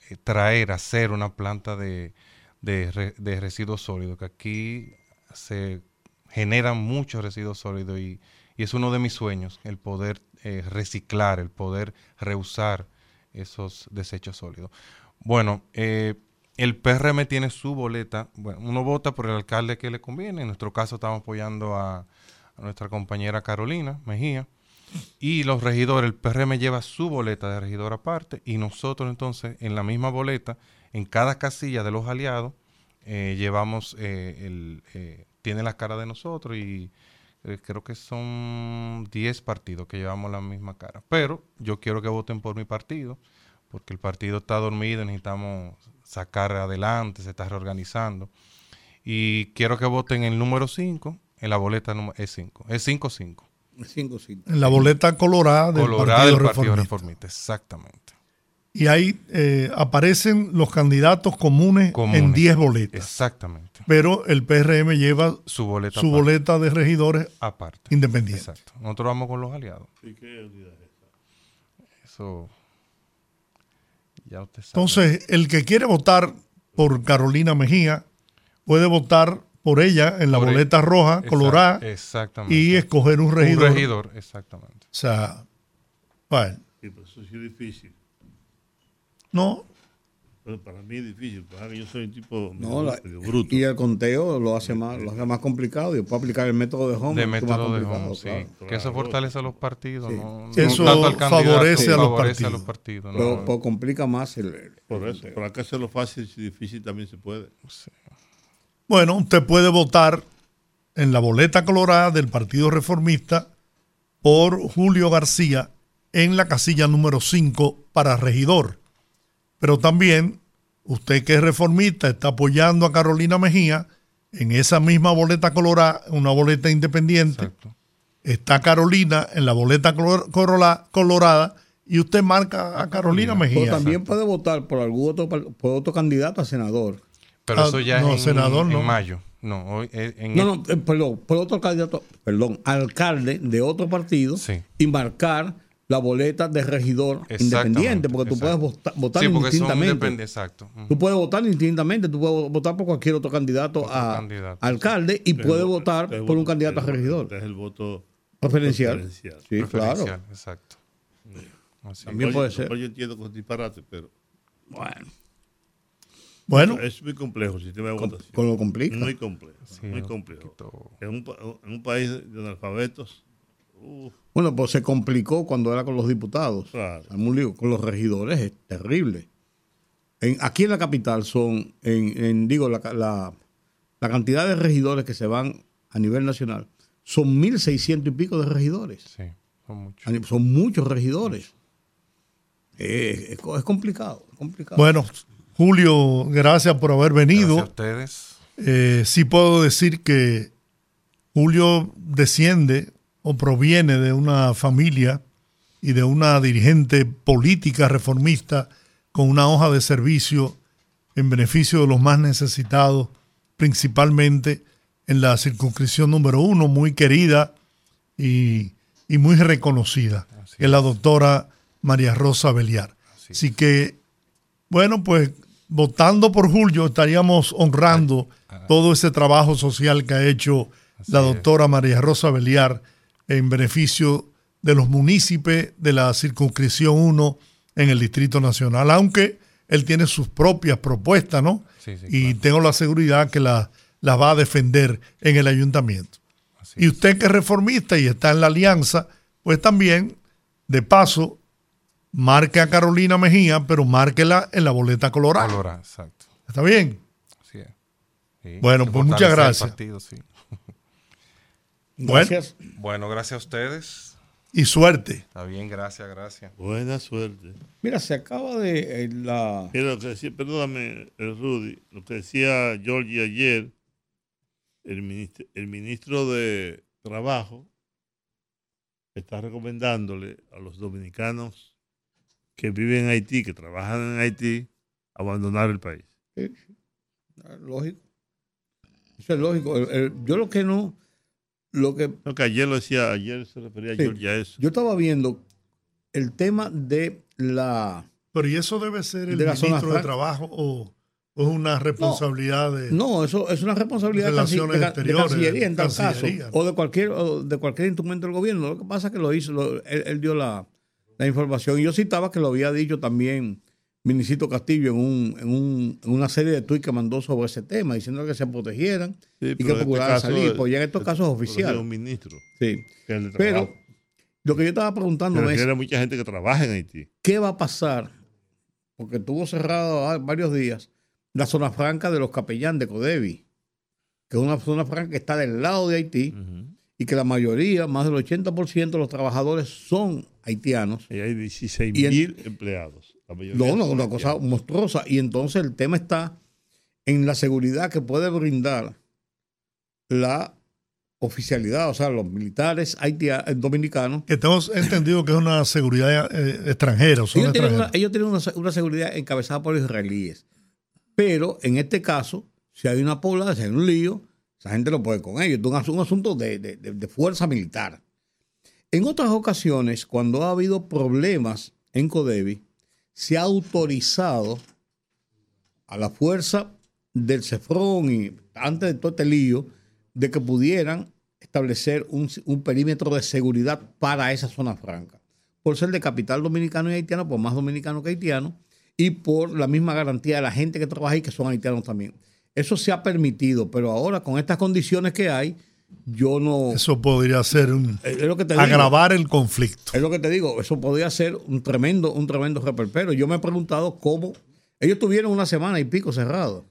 eh, traer, hacer una planta de, de, re- de residuos sólidos, que aquí se generan muchos residuos sólidos y, y es uno de mis sueños, el poder eh, reciclar, el poder reusar esos desechos sólidos. Bueno, eh, el PRM tiene su boleta. Bueno, uno vota por el alcalde que le conviene. En nuestro caso estamos apoyando a, nuestra compañera Carolina Mejía. Y los regidores, el PRM lleva su boleta de regidor aparte y nosotros entonces en la misma boleta, en cada casilla de los aliados, eh, llevamos, eh, el, eh, tiene la cara de nosotros y eh, creo que son 10 partidos que llevamos la misma cara. Pero yo quiero que voten por mi partido, porque el partido está dormido, necesitamos sacar adelante, se está reorganizando. Y quiero que voten el número 5, en la boleta número- es 5, es 5-5. Cinco, cinco. En la boleta colorada del Colorado Partido del Partido Reformista. Reformista, exactamente. y ahí eh, aparecen los candidatos comunes, Comunes. en 10 boletas. Exactamente. Pero el PRM lleva Su boleta su boleta de regidores aparte. independientes. Exacto. Nosotros vamos con los aliados. ¿Y qué unidad es esa? Eso. Ya usted sabe. Entonces, el que quiere votar por Carolina Mejía puede votar por ella en la Por e- boleta roja, colorada, Exactamente. y escoger un regidor. Un regidor, exactamente. O sea, bueno, Sí, pero eso sí es difícil. no, Pero para mí es difícil, porque yo soy un tipo No, la- bruto. y el conteo lo hace más, lo hace más complicado y puede aplicar el método de home. De método de home, sí. claro. Que eso fortalece a los partidos. Sí. No, no Eso tanto al candidato, favorece a los favorece partidos. partidos, Pero, no. pero complica más el, el Por eso, conteo. por acá hacerlo fácil y difícil también se puede. Bueno, usted puede votar en la boleta colorada del Partido Reformista por Julio García en la casilla número 5 para regidor. Pero también usted que es reformista está apoyando a Carolina Mejía en esa misma boleta colorada, una boleta independiente. Exacto. Está Carolina en la boleta colorada y usted marca a Carolina Pero Mejía. también puede votar por algún otro, por otro candidato a senador. Pero Ah, eso ya no, es en, senador, en no. mayo. No, hoy eh, en No, no, eh, perdón, por otro candidato, perdón, alcalde de otro partido Sí. y marcar la boleta de regidor independiente, porque tú exacto. puedes vota- votar Sí, indistintamente. exacto. Ujú. Tú puedes votar indistintamente, tú puedes votar por cualquier otro candidato Otro a candidato, alcalde y puedes votar por un candidato a regidor este es el voto preferencial. preferencial. Sí, claro. Exacto. Así También puede ser. oye, entiendo con disparate, pero Bueno, Bueno, es muy complejo el sistema de con, votación. con lo complica. Muy complejo. Sí, muy complejo. En un, pa- en un país de analfabetos, Bueno, pues se complicó cuando era con los diputados. Claro. Hay un lío. Con los regidores es terrible. En- aquí en la capital son, en, en, digo, la, la- la cantidad de regidores que se van a nivel nacional son 1.600 y pico de regidores. Sí, son muchos. Son muchos regidores. Eh, es, es complicado, es complicado. bueno, Julio, gracias por haber venido. Gracias a ustedes. Eh, sí puedo decir que Julio desciende o proviene de una familia y de una dirigente política reformista con una hoja de servicio en beneficio de los más necesitados, principalmente en la circunscripción número uno, muy querida y, y muy reconocida, Así que es la doctora María Rosa Beliar. Así Así que, bueno, pues votando por Julio estaríamos honrando todo ese trabajo social que ha hecho la es. doctora María Rosa Beliar en beneficio de los municipios de la circunscripción 1 en el Distrito Nacional, aunque él tiene sus propias propuestas, ¿no? Sí, sí, y claro. tengo la seguridad que las la va a defender en el ayuntamiento. Así Y es. usted que es reformista y está en la alianza, pues también, de paso, marque a Carolina Mejía, pero márquela en la boleta colorada. Colorado, exacto. ¿Está bien? Sí, Bueno, pues muchas gracias. partido. Gracias. Bueno, gracias a ustedes. Y suerte. Está bien, gracias, gracias. buena suerte. Mira, se acaba de eh, la. Mira, lo que decía, perdóname, el Rudy, lo que decía Georgie ayer, el ministro, el ministro de Trabajo está recomendándole a los dominicanos que viven en Haití, que trabajan en Haití, abandonar el país. Sí, sí. Ah, Lógico. Eso es lógico. El- el- yo lo que no. Lo que Lo que ayer lo decía, ayer se refería a Sí. Georgie a eso. yo estaba viendo el tema de la. Pero ¿y eso debe ser el De ministro de. Trabajo o, o es una responsabilidad de... No, eso es una responsabilidad de, Relaciones de de exteriores, Cancillería en tal Cancillería. caso. O de cualquier, o de cualquier instrumento del gobierno. Lo que pasa es que lo hizo, lo- él, él dio la, la información. Y yo citaba que lo había dicho también Minicito Castillo en, un, en, un, en una serie de tweets que mandó sobre ese tema, diciendo que se protegieran Sí, y que este procuraran salir. Pues ya en estos casos es lo oficial. decía un ministro, Sí. Pero lo que yo estaba preguntando es, a mucha gente que trabaja en Haití. ¿qué va a pasar? Porque estuvo cerrado varios días la zona franca de los capellán de Codevi, que es una zona franca que está del lado de Haití y que la mayoría, más del 80% de los trabajadores son haitianos. Y hay 16 Y en- mil empleados. No, no, una cosa haitianos. monstruosa. Y entonces el tema está en la seguridad que puede brindar la oficialidad, o sea, los militares haitia- eh, dominicanos. Que tenemos entendido que es una seguridad eh, extranjera. son Ellos tienen, una, extranjeros. ellos tienen una, se- una seguridad encabezada por israelíes. Pero en este caso, si hay una población, si hay un lío, esa gente lo puede con ellos. Es un, asu- un asunto de, de- de- de fuerza militar. En otras ocasiones, cuando ha habido problemas en Codevi, se ha autorizado a la fuerza del CEFRON y antes de todo este lío, de que pudieran establecer un, un perímetro de seguridad para esa zona franca. Por ser de capital dominicano y haitiano, por más dominicano que haitiano, y por la misma garantía de la gente que trabaja ahí, que son haitianos también. Eso se ha permitido, pero ahora con estas condiciones que hay, yo no... Eso podría ser un, es lo que te digo. agravar el conflicto. Es lo que te digo, eso podría ser un tremendo, un tremendo reperpero. Yo me he preguntado cómo. Ellos tuvieron una semana y pico cerrado.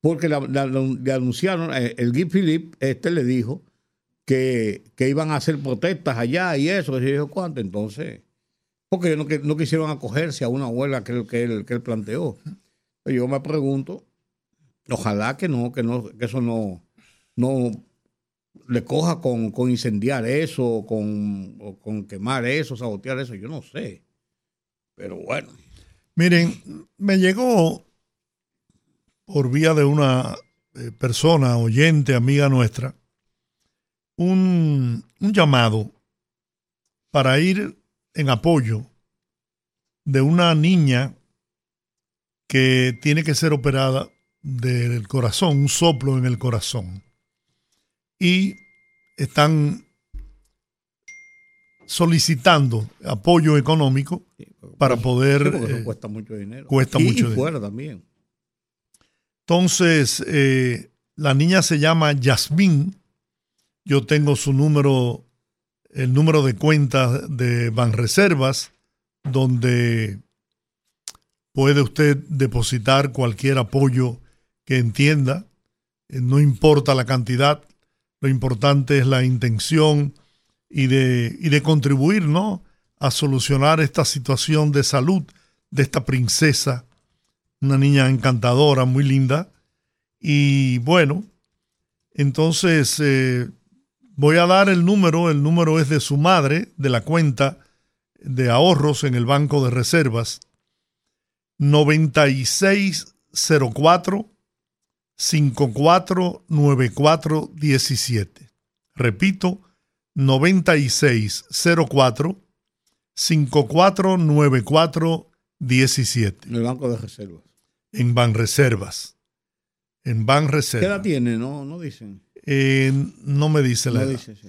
Porque la- la- la- le anunciaron, eh, el Guy Philip, este le dijo que, que iban a hacer protestas allá y eso, que se dijo cuánto. Entonces, porque no, no quisieron acogerse a una huelga que él, que él, que él planteó. Yo me pregunto, ojalá que no, que no, que eso no, no le coja con, con incendiar eso, con, o con quemar eso, sabotear eso, yo no sé. Pero bueno, Miren, me llegó por vía de una eh, persona, oyente, amiga nuestra, un, un llamado para ir en apoyo de una niña que tiene que ser operada del corazón, un soplo en el corazón. Y están solicitando apoyo económico para poder... sí, eh, cuesta mucho dinero. cuesta Y- mucho y dinero. fuera también. Entonces, eh, la niña se llama Yasmín. Yo tengo su número, el número de cuenta de Banreservas, donde puede usted depositar cualquier apoyo que entienda. Eh, No importa la cantidad, lo importante es la intención y de, y de contribuir, ¿no? A solucionar esta situación de salud de esta princesa una niña encantadora, muy linda. Y bueno, entonces eh, voy a dar el número, el número es de su madre, de la cuenta de ahorros en el Banco de Reservas, 9604 549417. Repito, 9604 549417 En el Banco de Reservas. en Banreservas. En ¿Qué edad Banreservas. tiene? No, no dicen. Eh, no me dice la No edad. dice, sí.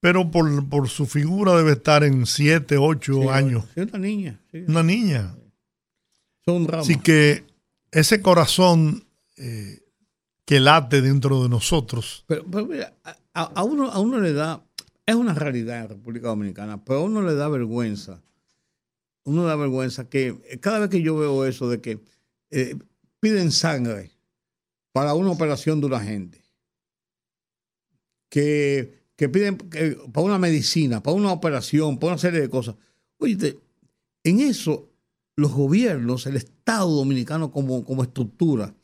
Pero por, por su figura debe estar en 7, 8 Sí, años. Sí, una niña. sí. Una niña. Son. Así que ese corazón eh, que late dentro de nosotros, Pero, pero mira, a, uno, a uno le da, es una realidad en República Dominicana, pero a uno le da vergüenza. Uno da vergüenza que eh, cada vez que yo veo eso de que eh, piden sangre para una operación de una gente, que, que piden para una medicina, para una operación, para una serie de cosas. Oye, en eso los gobiernos, el Estado dominicano como, como estructura,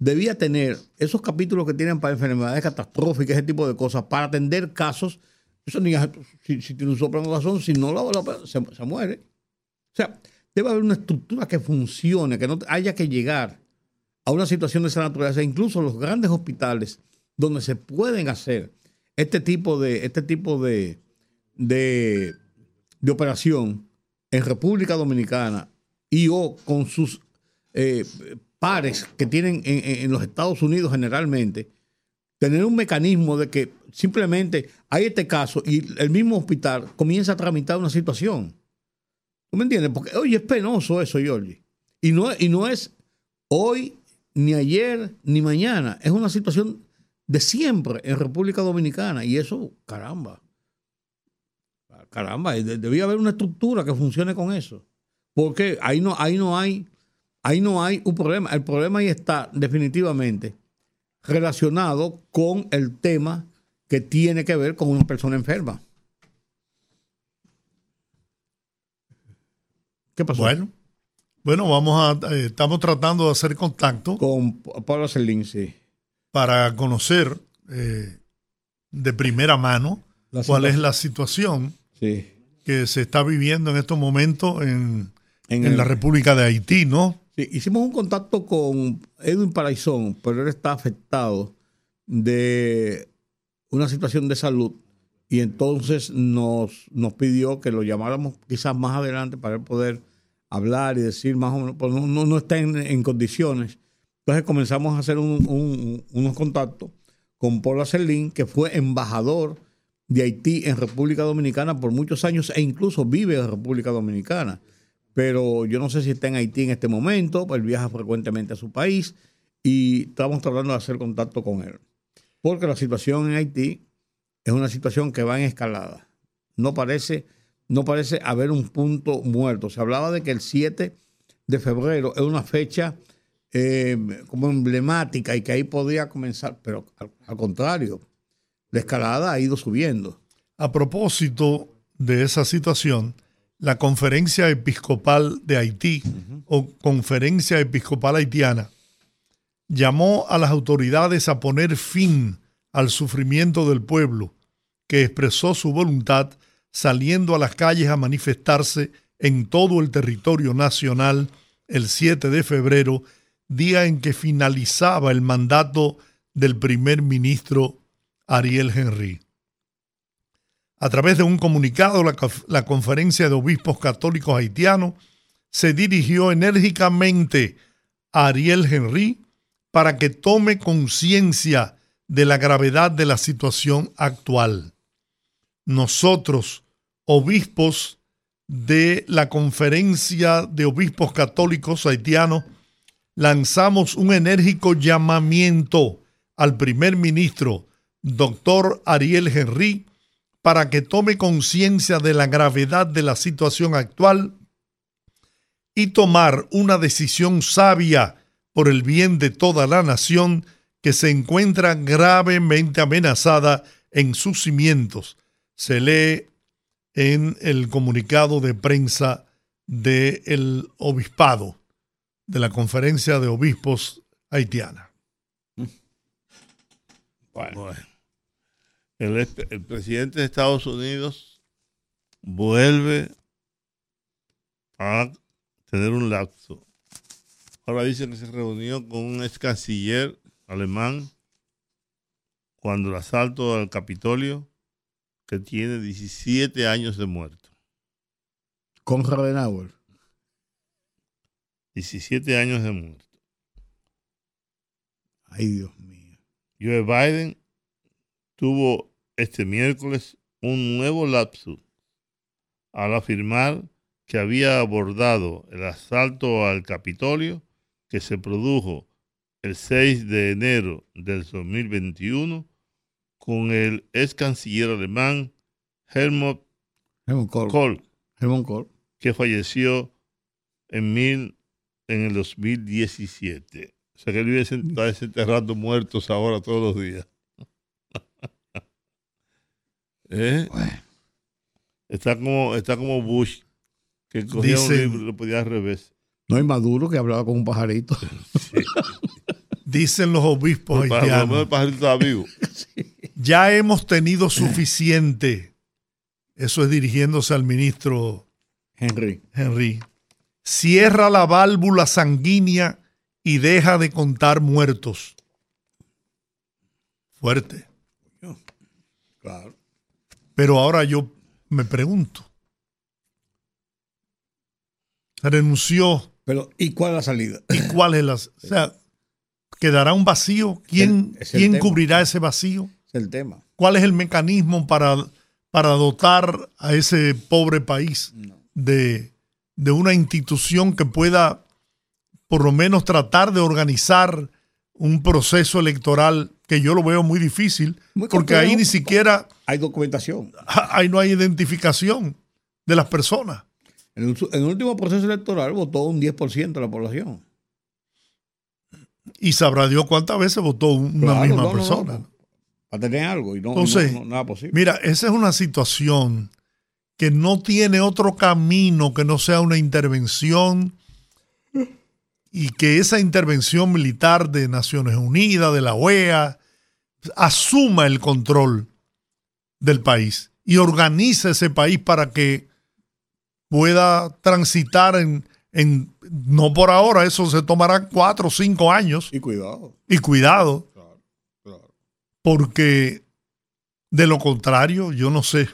debía tener esos capítulos que tienen para enfermedades catastróficas, ese tipo de cosas, para atender casos. Eso ni si, si tiene un soplo en el si no lo lo- se, se muere. O sea, debe haber una estructura que funcione, que no haya que llegar a una situación de esa naturaleza, incluso los grandes hospitales donde se pueden hacer este tipo de, este tipo de, de, de operación en República Dominicana y o con sus eh, pares que tienen en, en- los Estados Unidos generalmente, tener un mecanismo de que simplemente hay este caso y el mismo hospital comienza a tramitar una situación. ¿Tú me entiendes? Porque, oye, es penoso eso, Georgie. Y no, y no es hoy, ni ayer, ni mañana. Es una situación de siempre en República Dominicana. Y eso, caramba. Caramba, de- debía haber una estructura que funcione con eso. Porque ahí no, ahí no hay, ahí no hay un problema. El problema ahí está definitivamente relacionado con el tema que tiene que ver con una persona enferma. ¿Qué pasó? bueno, bueno, vamos a, eh, estamos tratando de hacer contacto Con Pablo Celín, sí. para conocer eh, de primera mano La cuál es la situación Sí. que se está viviendo en estos momentos en, En en el- la República de Haití, ¿no? Sí, hicimos un contacto con Edwin Paraizón, pero él está afectado de una situación de salud y entonces nos, nos pidió que lo llamáramos quizás más adelante para poder hablar y decir más o menos, pues no, no, no está en, en condiciones. Entonces comenzamos a hacer un- un- unos contactos con Paul Acelín, que fue embajador de Haití en República Dominicana por muchos años e incluso vive en República Dominicana pero yo no sé si está en Haití en este momento, él viaja frecuentemente a su país y estamos tratando de hacer contacto con él. Porque la situación en Haití es una situación que va en escalada. No parece, no parece haber un punto muerto. Se hablaba de que el 7 de febrero es una fecha eh, como emblemática y que ahí podría comenzar, pero al, al contrario, la escalada ha ido subiendo. A propósito de esa situación, la Conferencia Episcopal de Haití o Conferencia Episcopal Haitiana llamó a las autoridades a poner fin al sufrimiento del pueblo que expresó su voluntad saliendo a las calles a manifestarse en todo el territorio nacional el 7 de febrero, día en que finalizaba el mandato del primer ministro Ariel Henry. A través de un comunicado, la, conf- la Conferencia de Obispos Católicos Haitianos se dirigió enérgicamente a Ariel Henry para que tome conciencia de la gravedad de la situación actual. Nosotros, obispos de la Conferencia de Obispos Católicos Haitianos, lanzamos un enérgico llamamiento al primer ministro, doctor Ariel Henry, para que tome conciencia de la gravedad de la situación actual y tomar una decisión sabia por el bien de toda la nación que se encuentra gravemente amenazada en sus cimientos. Se lee en el comunicado de prensa del obispado de la Conferencia de Obispos Haitiana. Bueno. El, el presidente de Estados Unidos vuelve a tener un lapso. Ahora dicen que se reunió con un ex canciller alemán cuando el asalto al Capitolio, que tiene 17 años de muerto. Con Adenauer. 17 años de muerto. Ay, Dios mío. Joe Biden tuvo este miércoles un nuevo lapsus al afirmar que había abordado el asalto al Capitolio que se produjo el 6 de enero del 2021 con el ex canciller alemán Helmut Helmut Kohl. Kohl, Helmut Kohl. que falleció en, mil, en el 2017. O sea que él vive está desenterrando muertos ahora todos los días. ¿Eh? Está como está como Bush, que cogía un libro y lo podía al revés. No hay Maduro que hablaba con un pajarito. [LAUGHS] Dicen los obispos Para lo menos el haitianos, pajarito estaba vivo. [LAUGHS] ya hemos tenido suficiente. Eso es dirigiéndose al ministro Henry. Henry. Cierra la válvula sanguínea y deja de contar muertos. Fuerte. Claro. Pero ahora yo me pregunto. Renunció. Pero, ¿y cuál es la salida? ¿Y cuál es la... O sea, ¿quedará un vacío? ¿Quién, Es el ¿quién tema. cubrirá ese vacío? Es el tema. ¿Cuál es el mecanismo para, para dotar a ese pobre país de, de una institución que pueda por lo menos tratar de organizar un proceso electoral que yo lo veo muy difícil, Muy porque ahí ni siquiera, Hay documentación. ahí no hay identificación de las personas. En el, en el último proceso electoral votó un 10% de la población. Y sabrá Dios cuántas veces votó una Claro, misma no, persona. no. Para tener algo y no, Entonces, nada posible. Mira, esa es una situación que no tiene otro camino que no sea una intervención y que esa intervención militar de Naciones Unidas, de la OEA, asuma el control del país y organiza ese país para que pueda transitar en, en no por ahora, eso se tomará cuatro o cinco años. Y cuidado. Y cuidado. Claro, claro. Porque de lo contrario, yo no sé.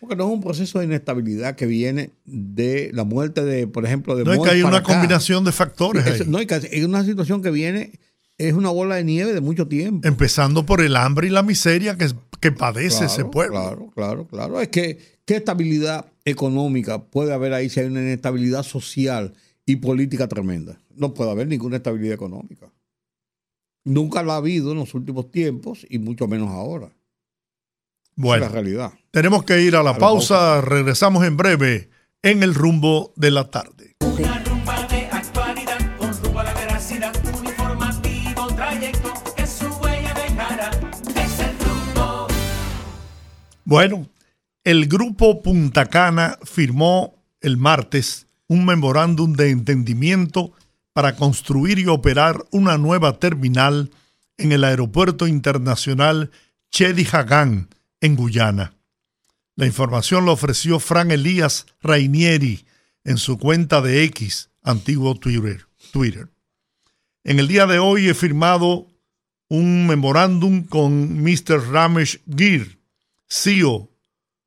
Porque no es un proceso de inestabilidad que viene de la muerte de, por ejemplo, de No es que hay una combinación de factores. Es, ahí. no, es una situación que viene, es una bola de nieve de mucho tiempo. Empezando por el hambre y la miseria que, que padece claro, ese pueblo. Claro, claro, claro. Es que, ¿qué estabilidad económica puede haber ahí si hay una inestabilidad social y política tremenda? No puede haber ninguna estabilidad económica. Nunca lo ha habido en los últimos tiempos y mucho menos ahora. Bueno, es la realidad. Tenemos que ir a la, A la pausa. pausa. Regresamos en breve en el rumbo de la tarde. Una Bueno, el grupo Punta Cana firmó el martes un memorándum de entendimiento para construir y operar una nueva terminal en el Aeropuerto Internacional Chedi Hagan, en Guyana. La información la ofreció Fran Elías Rainieri en su cuenta de X, antiguo Twitter. Twitter. En el día de hoy he firmado un memorándum con Mr. Ramesh Gir, CEO,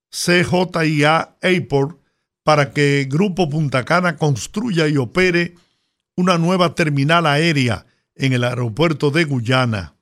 CJIA Airport, para que Grupo Punta Cana construya y opere una nueva terminal aérea en el aeropuerto de Guyana.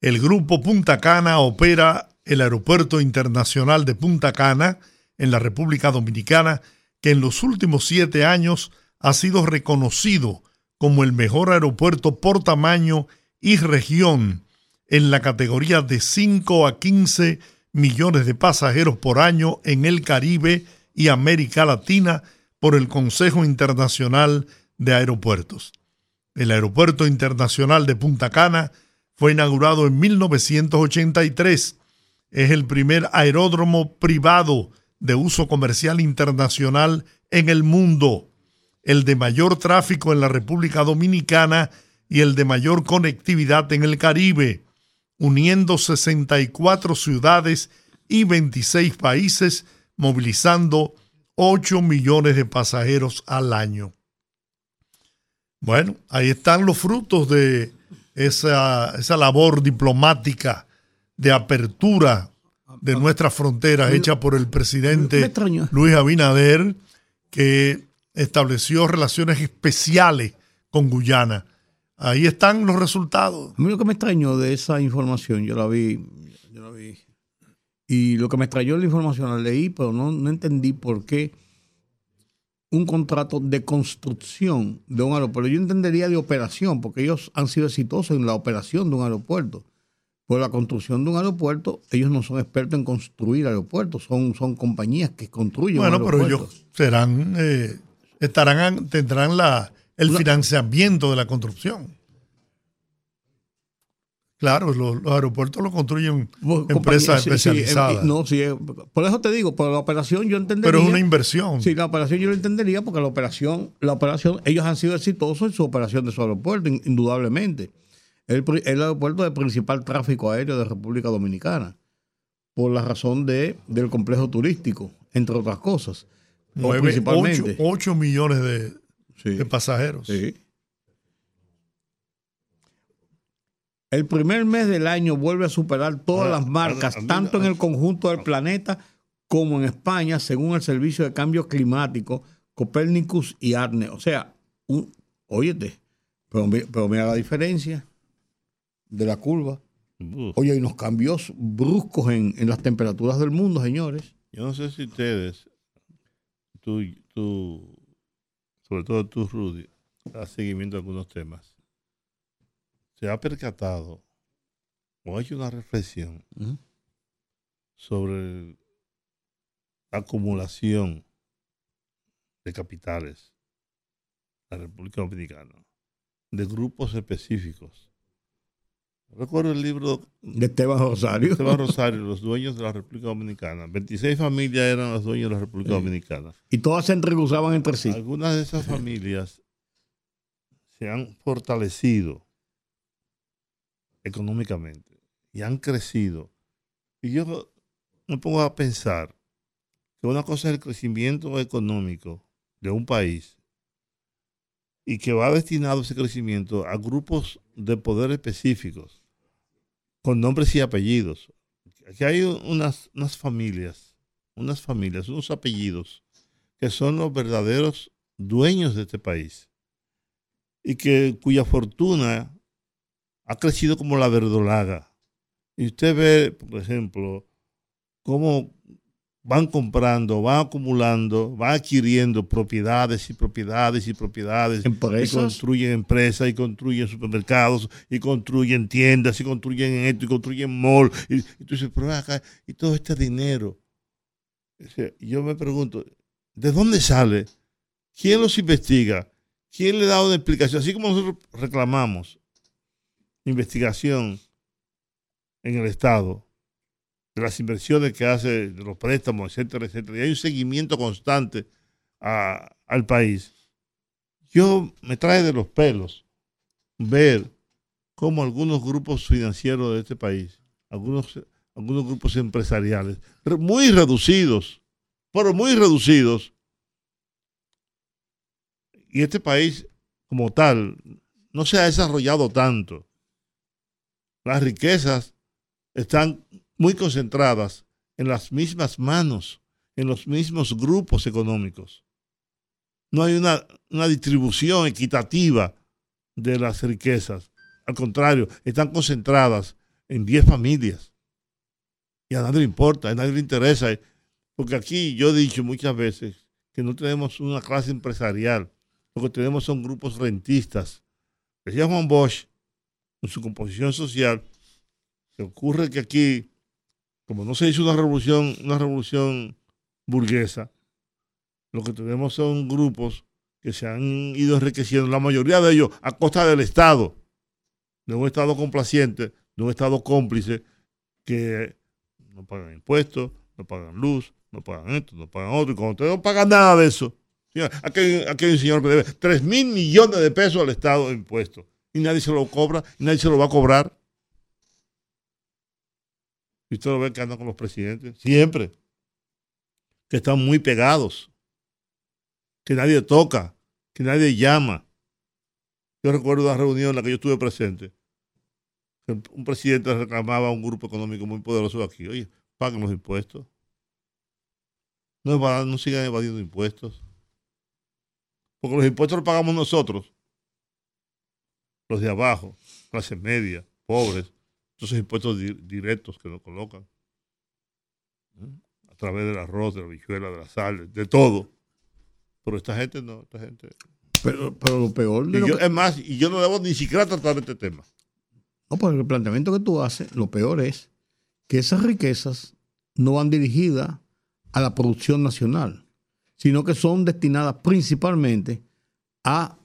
El Grupo Punta Cana opera el Aeropuerto Internacional de Punta Cana en la República Dominicana, que en los últimos siete años ha sido reconocido como el mejor aeropuerto por tamaño y región en la categoría de 5 a 15 millones de pasajeros por año en el Caribe y América Latina por el Consejo Internacional de Aeropuertos. El Aeropuerto Internacional de Punta Cana fue inaugurado en 1983. Es el primer aeródromo privado de uso comercial internacional en el mundo, el de mayor tráfico en la República Dominicana y el de mayor conectividad en el Caribe, uniendo 64 ciudades y 26 países, movilizando 8 millones de pasajeros al año. Bueno, ahí están los frutos de esa, esa labor diplomática de apertura de nuestras fronteras hecha por el presidente. Luis Abinader, que estableció relaciones especiales con Guyana. Ahí están los resultados. A mí lo que me extrañó de esa información, yo la vi, yo la vi. Y lo que me extrañó de la información la leí, pero no, no entendí por qué un contrato de construcción de un aeropuerto. Yo entendería de operación, porque ellos han sido exitosos en la operación de un aeropuerto. Por la construcción de un aeropuerto, ellos no son expertos en construir aeropuertos, son, son compañías que construyen Bueno, pero ellos serán, eh, estarán, tendrán la, el Una- financiamiento de la construcción. Claro, los, los aeropuertos los construyen empresas sí, especializadas. eh, no, sí, eh, por eso te digo, por la operación yo entendería. pero es una inversión. Sí, la operación yo lo entendería porque la operación, la operación, ellos han sido exitosos en su operación de su aeropuerto, in- indudablemente. El, el aeropuerto de principal tráfico aéreo de República Dominicana, por la razón de, del complejo turístico, entre otras cosas. O Nueve, principalmente. ocho, ocho millones de, Sí, de pasajeros. sí. El primer mes del año vuelve a superar todas Ahora, las marcas, a mí- tanto en el conjunto del planeta como en España, según el Servicio de Cambio Climático, Copernicus y ARNE. O sea, un, óyete, pero, mi- pero mira la diferencia de la curva. Uf. Oye, hay unos cambios bruscos en, en las temperaturas del mundo, señores. Yo no sé si ustedes, tú, tú sobre todo tú, Rudy, das seguimiento a algunos temas. Se ha percatado o ha hecho una reflexión sobre la acumulación de capitales en la República Dominicana, de grupos específicos. Recuerdo el libro De Esteban Rosario. Esteban Rosario, los dueños de la República Dominicana. 26 familias eran los dueños de la República Sí. Dominicana. Y todas se entrecruzaban entre sí. Algunas de esas familias se han fortalecido económicamente y han crecido Y yo me pongo a pensar que una cosa es el crecimiento económico de un país y que va destinado ese crecimiento a grupos de poder específicos, con nombres y apellidos. Aquí hay unas, unas familias, unas familias, unos apellidos, que son los verdaderos dueños de este país y que cuya fortuna ha crecido como la verdolaga. Y usted ve, por ejemplo, cómo van comprando, van acumulando, van adquiriendo propiedades y propiedades y propiedades. Empresas. Y construyen empresas y construyen supermercados y construyen tiendas y construyen esto y construyen mall. Y, y tú dices, pero acá, y todo este dinero. O sea, Yo me pregunto, ¿de dónde sale? ¿Quién los investiga? ¿Quién le da una explicación? Así como nosotros reclamamos investigación en el Estado, las inversiones que hace, los préstamos, etcétera, etcétera, y hay un seguimiento constante al país. Yo me trae de los pelos ver cómo algunos grupos financieros de este país, algunos, algunos grupos empresariales, re- muy reducidos, pero muy reducidos, y este país como tal no se ha desarrollado tanto. Las riquezas están muy concentradas en las mismas manos, en los mismos grupos económicos. No hay una, una distribución equitativa de las riquezas. Al contrario, están concentradas en 10 familias. Y a nadie le importa, a nadie le interesa. Porque aquí yo he dicho muchas veces que no tenemos una clase empresarial. Lo que tenemos son grupos rentistas. Decía Juan Bosch, en su composición social, que ocurre que aquí, como no se hizo una revolución, una revolución burguesa, lo que tenemos son grupos que se han ido enriqueciendo, la mayoría de ellos a costa del Estado, de un Estado complaciente, de un Estado cómplice, que no pagan impuestos, no pagan luz, no pagan esto, no pagan otro, y cuando ustedes no pagan nada de eso, aquí hay un señor que debe 3 mil millones de pesos al Estado de impuestos y nadie se lo cobra y nadie se lo va a cobrar. Y usted lo ve que andan con los presidentes, siempre, que están muy pegados, que nadie toca, que nadie llama. Yo recuerdo una reunión en la que yo estuve presente. Un presidente reclamaba a un grupo económico muy poderoso de aquí, oye, paguen los impuestos. No, no sigan evadiendo impuestos. Porque los impuestos los pagamos nosotros. Los de abajo, clase media, pobres. Esos impuestos di- directos que nos colocan. ¿eh? A través del arroz, de la bichuela, de la sal, de todo. Pero esta gente no, esta gente. Pero, pero lo peor de Y lo yo- que- es más, y yo no debo ni siquiera tratar este tema. No, porque el planteamiento que tú haces, lo peor es que esas riquezas no van dirigidas a la producción nacional, sino que son destinadas principalmente a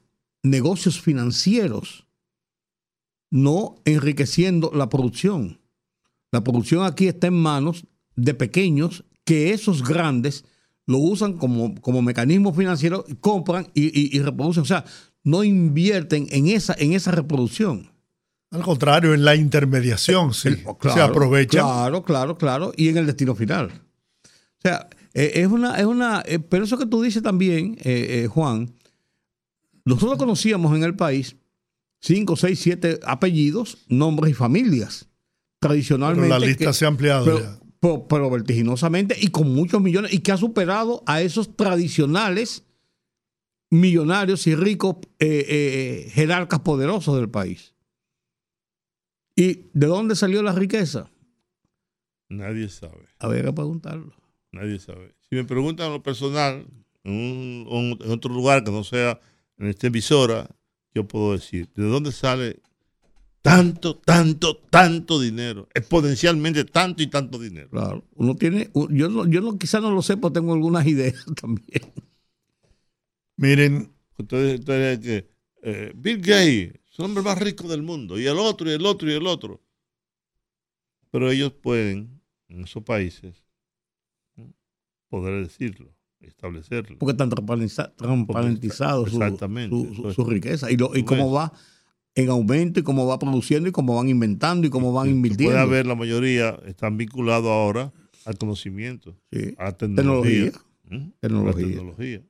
negocios financieros, no enriqueciendo la producción. La producción aquí está en manos de pequeños que esos grandes lo usan como, como mecanismo financiero, compran y, y- y reproducen. O sea, no invierten en esa, en esa reproducción. Al contrario, en la intermediación, sí. El- se aprovecha. Claro, claro, claro. Y en el destino final. O sea, eh, es una, es una, eh, pero eso que tú dices también, eh, eh, Juan, nosotros conocíamos en el país cinco, seis, siete apellidos, nombres y familias. Pero Tradicionalmente. la lista que- se ha ampliado pero, ya. pero- pero vertiginosamente y con muchos millones y que ha superado a esos tradicionales millonarios y ricos eh, eh, jerarcas poderosos del país. ¿Y de dónde salió la riqueza? Nadie sabe. Había que preguntarlo. Nadie sabe. Si me preguntan lo personal, en, un- en otro lugar que no sea en esta emisora, yo puedo decir, ¿de dónde sale tanto, tanto, tanto dinero? Exponencialmente tanto y tanto dinero. Claro. Uno tiene, yo, no- yo no, quizás no lo sé, pero tengo algunas [LAUGHS] ideas también. Miren, Entonces, entonces que eh, Bill Gates es el hombre más rico del mundo, y el otro, y el otro, y el otro. Pero ellos pueden, en esos países, poder decirlo, establecerlo. Porque están transparentiza- transparentizados su, su- su- su riqueza. Y, lo- y cómo ves. va en aumento y cómo va produciendo y cómo van inventando y cómo van invirtiendo. Puede haber, la mayoría están vinculados ahora al conocimiento, Sí. a tecnología. Tecnología. ¿Mm? Tecnología. La tecnología.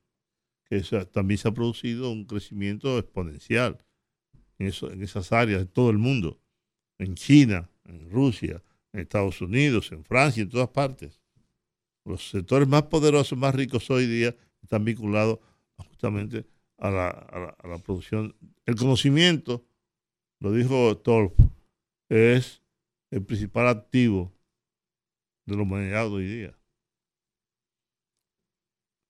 Que también se ha producido un crecimiento exponencial en, eso, en esas áreas de todo el mundo. En China, en Rusia, en Estados Unidos, en Francia, en todas partes. Los sectores más poderosos, más ricos hoy día están vinculados justamente a la, a la- a la producción. El conocimiento, lo dijo Tolf, es el principal activo de la humanidad hoy día.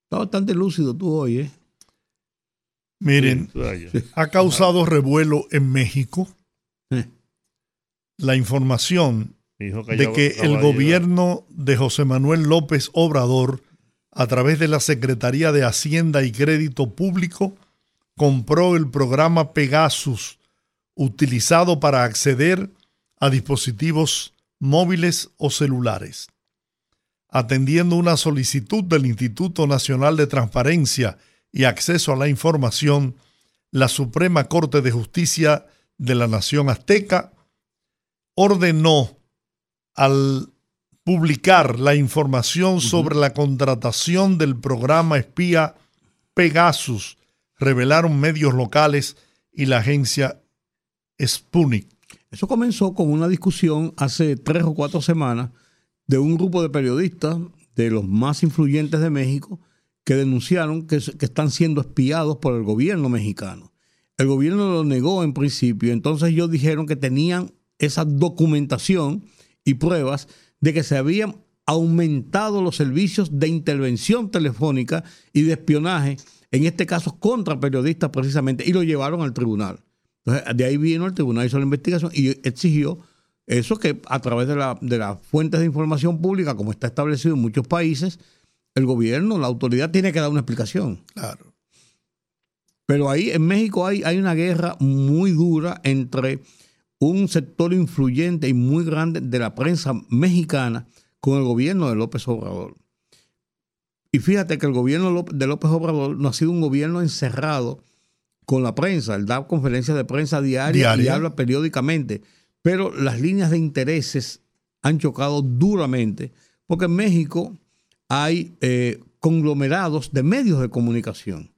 Está bastante lúcido tú hoy, ¿eh? Miren, Sí, ha causado revuelo en México Eh. la información De que el gobierno de José Manuel López Obrador, a través de la Secretaría de Hacienda y Crédito Público, compró el programa Pegasus, utilizado para acceder a dispositivos móviles o celulares. Atendiendo una solicitud del Instituto Nacional de Transparencia y Acceso a la Información, la Suprema Corte de Justicia de la Nación Azteca ordenó al publicar la información sobre la contratación del programa espía Pegasus, revelaron medios locales y la agencia Sputnik. Eso comenzó con una discusión hace tres o cuatro semanas de un grupo de periodistas de los más influyentes de México que denunciaron que, que están siendo espiados por el gobierno mexicano. El gobierno lo negó en principio, entonces ellos dijeron que tenían esa documentación y pruebas de que se habían aumentado los servicios de intervención telefónica y de espionaje, en este caso contra periodistas precisamente, y lo llevaron al tribunal. Entonces, de ahí vino el tribunal, hizo la investigación y exigió eso que a través de, la- de las fuentes de información pública, como está establecido en muchos países, el gobierno, la autoridad tiene que dar una explicación. Claro. Pero ahí en México hay, hay una guerra muy dura entre un sector influyente y muy grande de la prensa mexicana con el gobierno de López Obrador. Y fíjate que el gobierno de López Obrador no ha sido un gobierno encerrado con la prensa. Él da conferencias de prensa diarias y Diaria. habla periódicamente. Pero las líneas de intereses han chocado duramente porque en México hay eh, conglomerados de medios de comunicación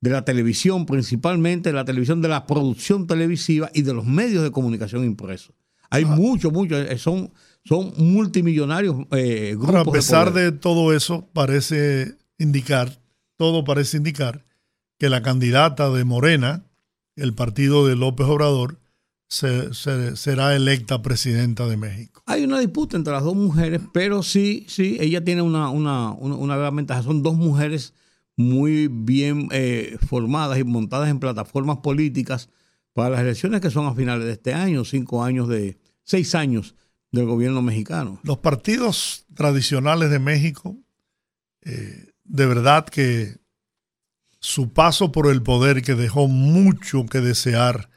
de la televisión, principalmente de la televisión, de la producción televisiva y de los medios de comunicación impresos. Hay muchos, muchos, eh, son, son multimillonarios eh, grupos. Ahora, a pesar de todo eso, parece indicar, todo parece indicar que la candidata de Morena, el partido de López Obrador, se- se- será electa presidenta de México. Hay una disputa entre las dos mujeres, pero sí, sí, ella tiene una, una, una, una gran ventaja. Son dos mujeres muy bien eh, formadas y montadas en plataformas políticas para las elecciones que son a finales de este año, cinco años de, seis años del gobierno mexicano. Los partidos tradicionales de México, eh, de verdad que su paso por el poder, que dejó mucho que desear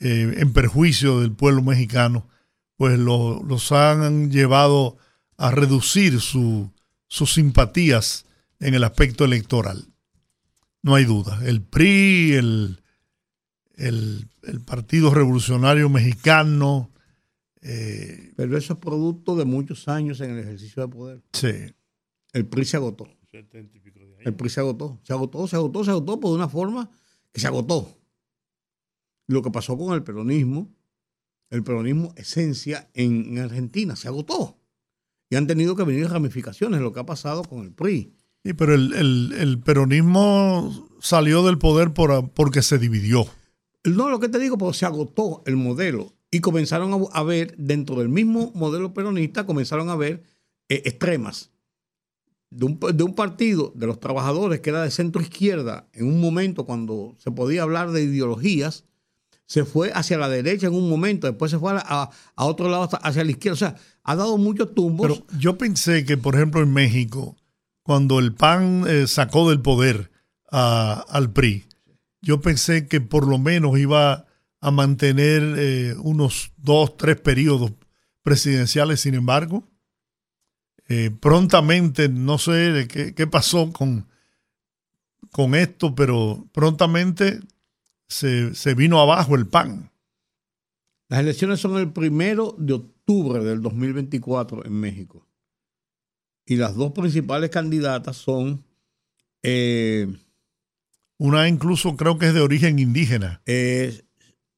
eh, en perjuicio del pueblo mexicano, pues lo- los han llevado a reducir su- sus simpatías en el aspecto electoral. No hay duda. El PRI, el, el- el Partido Revolucionario Mexicano, eh, Pero eso es producto de muchos años en el ejercicio de poder. sí. El PRI se agotó. El PRI se agotó. Se agotó, se agotó, se agotó por una forma que se agotó. Lo que pasó con el peronismo, el peronismo esencia en, en Argentina, se agotó. Y han tenido que venir ramificaciones, lo que ha pasado con el PRI. Sí, pero el, el- el peronismo salió del poder por, porque se dividió. No, lo que te digo, pues se agotó el modelo y comenzaron a, a ver, dentro del mismo modelo peronista, comenzaron a ver eh, extremas. De un, de un partido de los trabajadores que era de centro izquierda, en un momento cuando se podía hablar de ideologías, se fue hacia la derecha en un momento, después se fue a, a- a otro lado, hacia la izquierda. O sea, ha dado muchos tumbos. Pero yo pensé que, por ejemplo, en México, cuando el PAN eh, sacó del poder al PRI, yo pensé que por lo menos iba a mantener eh, unos dos, tres periodos presidenciales. Sin embargo, eh, prontamente, no sé qué, qué pasó con, con esto, pero prontamente se, se vino abajo el PAN. Las elecciones son el primero de octubre del 2024 en México. Y las dos principales candidatas son eh, Una incluso creo que es de origen indígena. eh,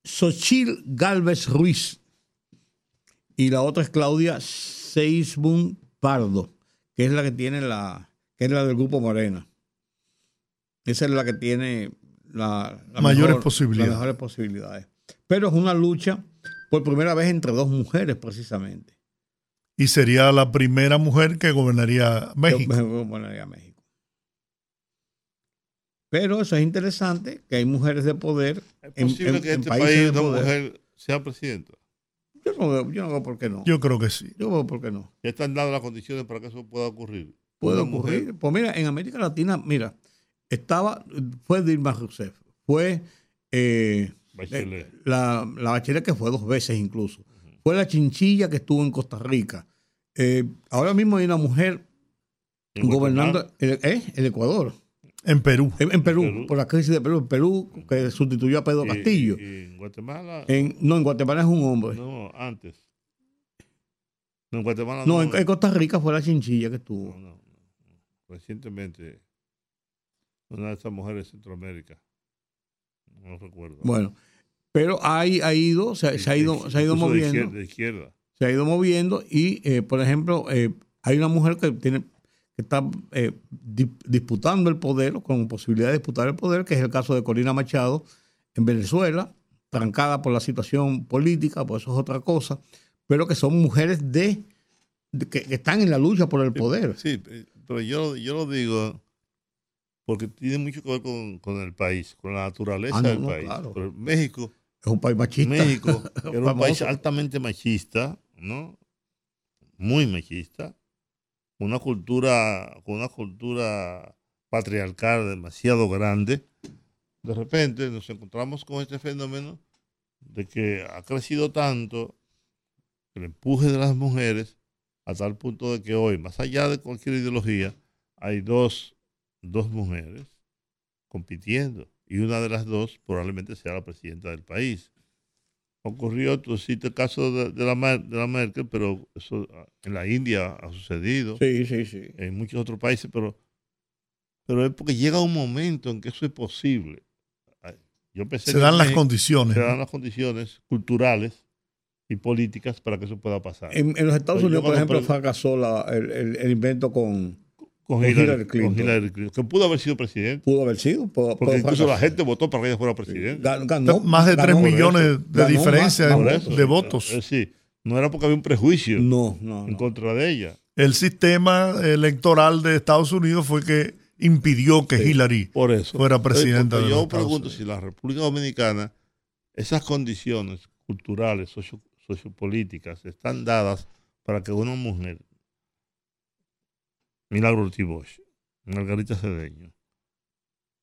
Xochil Galvez Ruiz y la otra es Claudia Seisbun Pardo, que es la que tiene la, que es la del grupo Morena. Esa es la que tiene la, la Mayores mejor- posibilidades. las mejores posibilidades. Pero es una lucha por primera vez entre dos mujeres, precisamente. Y sería la primera mujer que gobernaría México. Gobernaría México. Pero eso es interesante, que hay mujeres de poder ¿Es posible en- que en este país una mujer sea presidenta? Yo no, veo, yo no veo por qué no. Yo creo que sí. Yo veo por qué no. Ya están dadas las condiciones para que eso pueda ocurrir. Puede ocurrir. mujer- Pues mira, en América Latina, mira, estaba, fue Dilma Rousseff, fue eh, Bachelet. la, la bachelet que fue dos veces incluso, fue la chinchilla que estuvo en Costa Rica. Eh, ahora mismo hay una mujer gobernando el, ¿eh? el Ecuador, En Perú. en, en Perú, Perú. por la crisis de Perú, en Perú que sustituyó a Pedro Y- Castillo. y en Guatemala. En, no, en Guatemala es un hombre. no, antes. No, en Guatemala No, no. en, en Costa Rica fue la chinchilla que estuvo. no, no, no. Recientemente, una de estas mujeres de Centroamérica. No recuerdo. Bueno, pero hay, ha ido, se, se ha ido, se ha ido de moviendo. izquierda- de izquierda. se ha ido moviendo y, eh, por ejemplo, eh, hay una mujer que tiene que está eh, di- disputando el poder, con posibilidad de disputar el poder, que es el caso de Corina Machado en Venezuela, trancada por la situación política, pues eso es otra cosa, pero que son mujeres de, de- que, que están en la lucha por el poder. Sí, pero yo, yo lo digo porque tiene mucho que ver con, con el país, con la naturaleza Ah, no, del no, país. claro. Pero México, Es un país machista. México, [LAUGHS] que era un país altamente machista, ¿no? Muy machista, con una cultura, con una cultura patriarcal demasiado grande. De repente nos encontramos con este fenómeno de que ha crecido tanto el empuje de las mujeres a tal punto de que hoy, más allá de cualquier ideología, hay dos, dos mujeres compitiendo y una de las dos probablemente sea la presidenta del país. Ocurrió, tú citaste el caso de, de la, de la Merkel, pero eso ah, en la India ha sucedido, Sí, sí, sí. en muchos otros países, pero, pero es porque llega un momento en que eso es posible. Ay, Yo pensé Se que dan en las condiciones. se dan las condiciones culturales y políticas para que eso pueda pasar. En, en los Estados Unidos, por ejemplo, fracasó la- el, el- el invento con... con, con Hillary, Hillary Clinton. con Hillary Clinton, que pudo haber sido presidente, Pudo haber sido. pudo- porque pudo incluso la gente votó para que ella fuera presidente. Gan- ganó- Más de ganó 3 por millones eso. de Ganó diferencia más- de- eso, de votos. Es decir, no era porque había un prejuicio No, no, en no. contra de ella. El sistema electoral de Estados Unidos fue que impidió que Sí. Hillary Por eso. fuera presidenta Porque de yo Estados pregunto Unidos. si la República Dominicana, esas condiciones culturales, socio- sociopolíticas, están dadas para que una mujer, Milagro Ortiz Bosch, Margarita Cedeño,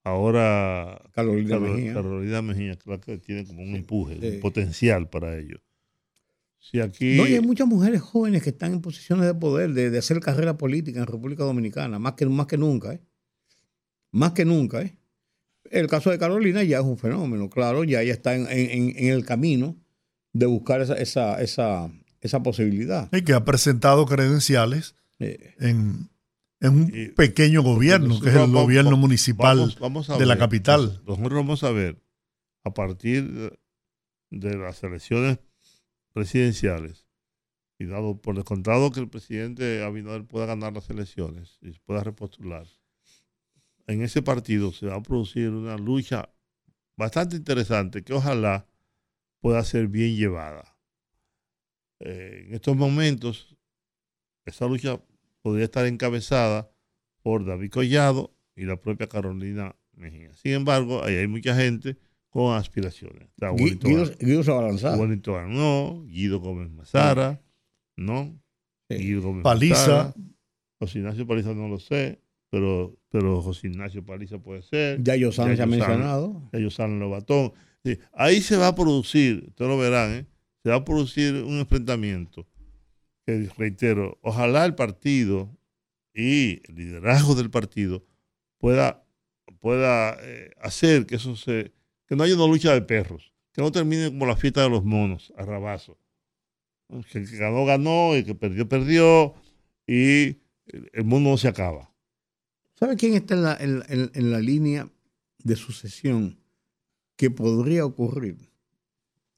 ahora Carolina Carol- Mejía. Carolina Mejía, que la que tiene como un empuje, sí. un potencial para ello. Si aquí No, y hay muchas mujeres jóvenes que están en posiciones de poder, de, de hacer carrera política en República Dominicana, más que, más que nunca, ¿eh? Más que nunca, ¿eh? El caso de Carolina ya es un fenómeno, claro, ya ella está en, en- en el camino de buscar esa, esa, esa, esa posibilidad. Y que ha presentado credenciales Eh, en, en un Y- pequeño gobierno, que es el vamos- gobierno municipal vamos- vamos a de la capital. Nosotros vamos a ver, a partir de, de las elecciones presidenciales, y dado por descontado que el presidente Abinader pueda ganar las elecciones y pueda repostular, en ese partido se va a producir una lucha bastante interesante que ojalá pueda ser bien llevada. Eh, en estos momentos, esa lucha podría estar encabezada por David Collado y la propia Carolina Mejía. Sin embargo, ahí hay mucha gente con aspiraciones. Está Guido, Guido Arnó, Guido Gómez Mazara, ¿no? Guido Gómez Paliza. Mazara. José Ignacio Paliza no lo sé, pero, pero José Ignacio Paliza puede ser. Ya yo se ha Yayo mencionado. ellos salen los batón. Sí, ahí se va a producir, ustedes lo verán, ¿eh? se va a producir un enfrentamiento que, reitero, ojalá el partido y el liderazgo del partido pueda, pueda eh, hacer que eso se que no haya una lucha de perros, que no termine como la fiesta de los monos, a rabazo. Que el que ganó, ganó, y el que perdió, perdió, y el mundo no se acaba. ¿Sabe quién está en la, en- en la línea de sucesión que podría ocurrir?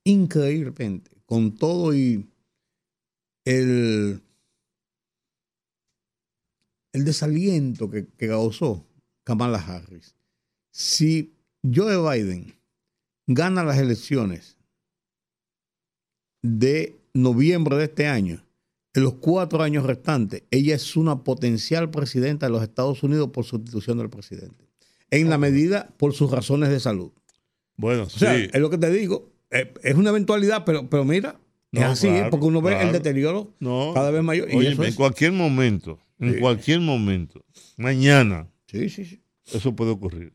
Increíblemente, con todo y el, el desaliento que, que causó Kamala Harris. Si Joe Biden gana las elecciones de noviembre de este año, en los cuatro años restantes, ella es una potencial presidenta de los Estados Unidos por sustitución del presidente. En la medida por sus razones de salud. Bueno, O sea, sí. es lo que te digo. eh, Es una eventualidad, pero, pero mira, es No, así, claro, ¿eh? porque uno ve el deterioro No. cada vez mayor. Y Oye, eso en es- cualquier momento, en Sí. cualquier momento, mañana, Sí, sí, sí. eso puede ocurrir.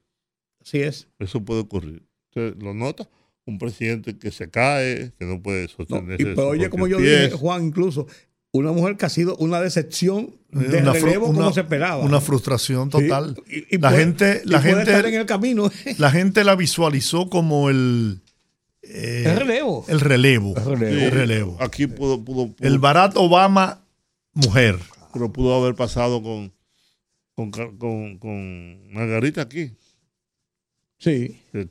Así es. Eso puede ocurrir. Usted lo nota, un presidente que se cae, que no puede No, sostenerse. y, pero oye, como yo dije. Juan, incluso, una mujer que ha sido una decepción de Una como se esperaba. Una frustración Sí, total. y- y la puede- gente, y la puede gente, estar en el camino. la gente la visualizó como el eh, El relevo. El relevo. El relevo. El relevo. Aquí pudo, pudo, pudo- El Barack Obama, mujer. pero pudo haber pasado con, con, con, con Margarita aquí. Sí, De,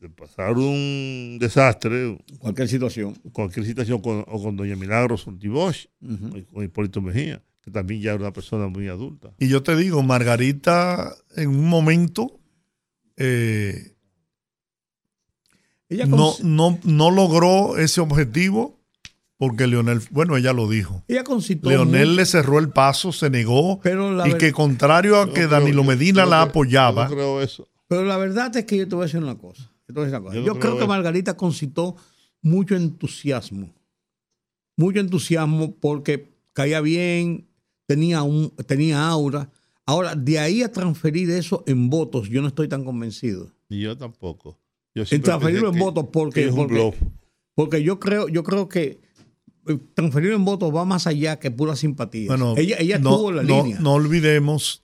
de pasar un desastre, cualquier situación. cualquier situación, con, o con Doña Milagros Ontibosch, Ujú. o con Hipólito Mejía, que también ya era una persona muy adulta. Y yo te digo, Margarita en un momento eh, Ella, no, no, no logró ese objetivo porque Leonel, bueno, ella lo dijo. ella concitó Leonel mucho, le cerró el paso, se negó pero la, y ver- que contrario a Yo que Danilo creo- Medina yo la creo- apoyaba, Yo no creo eso. pero la verdad es que yo te voy a decir una cosa. Yo, te voy a decir una cosa. Yo no Yo creo creo que. Margarita concitó mucho entusiasmo. Mucho entusiasmo porque caía bien, tenía, un, tenía aura. Ahora, de ahí a transferir eso en votos, yo no estoy tan convencido. Y yo tampoco. En transferirlo en votos que porque, es un porque, bluff. porque yo creo, yo creo que eh, transferirlo en votos va más allá que pura simpatía. bueno, ella ella no, tuvo la no- línea. no olvidemos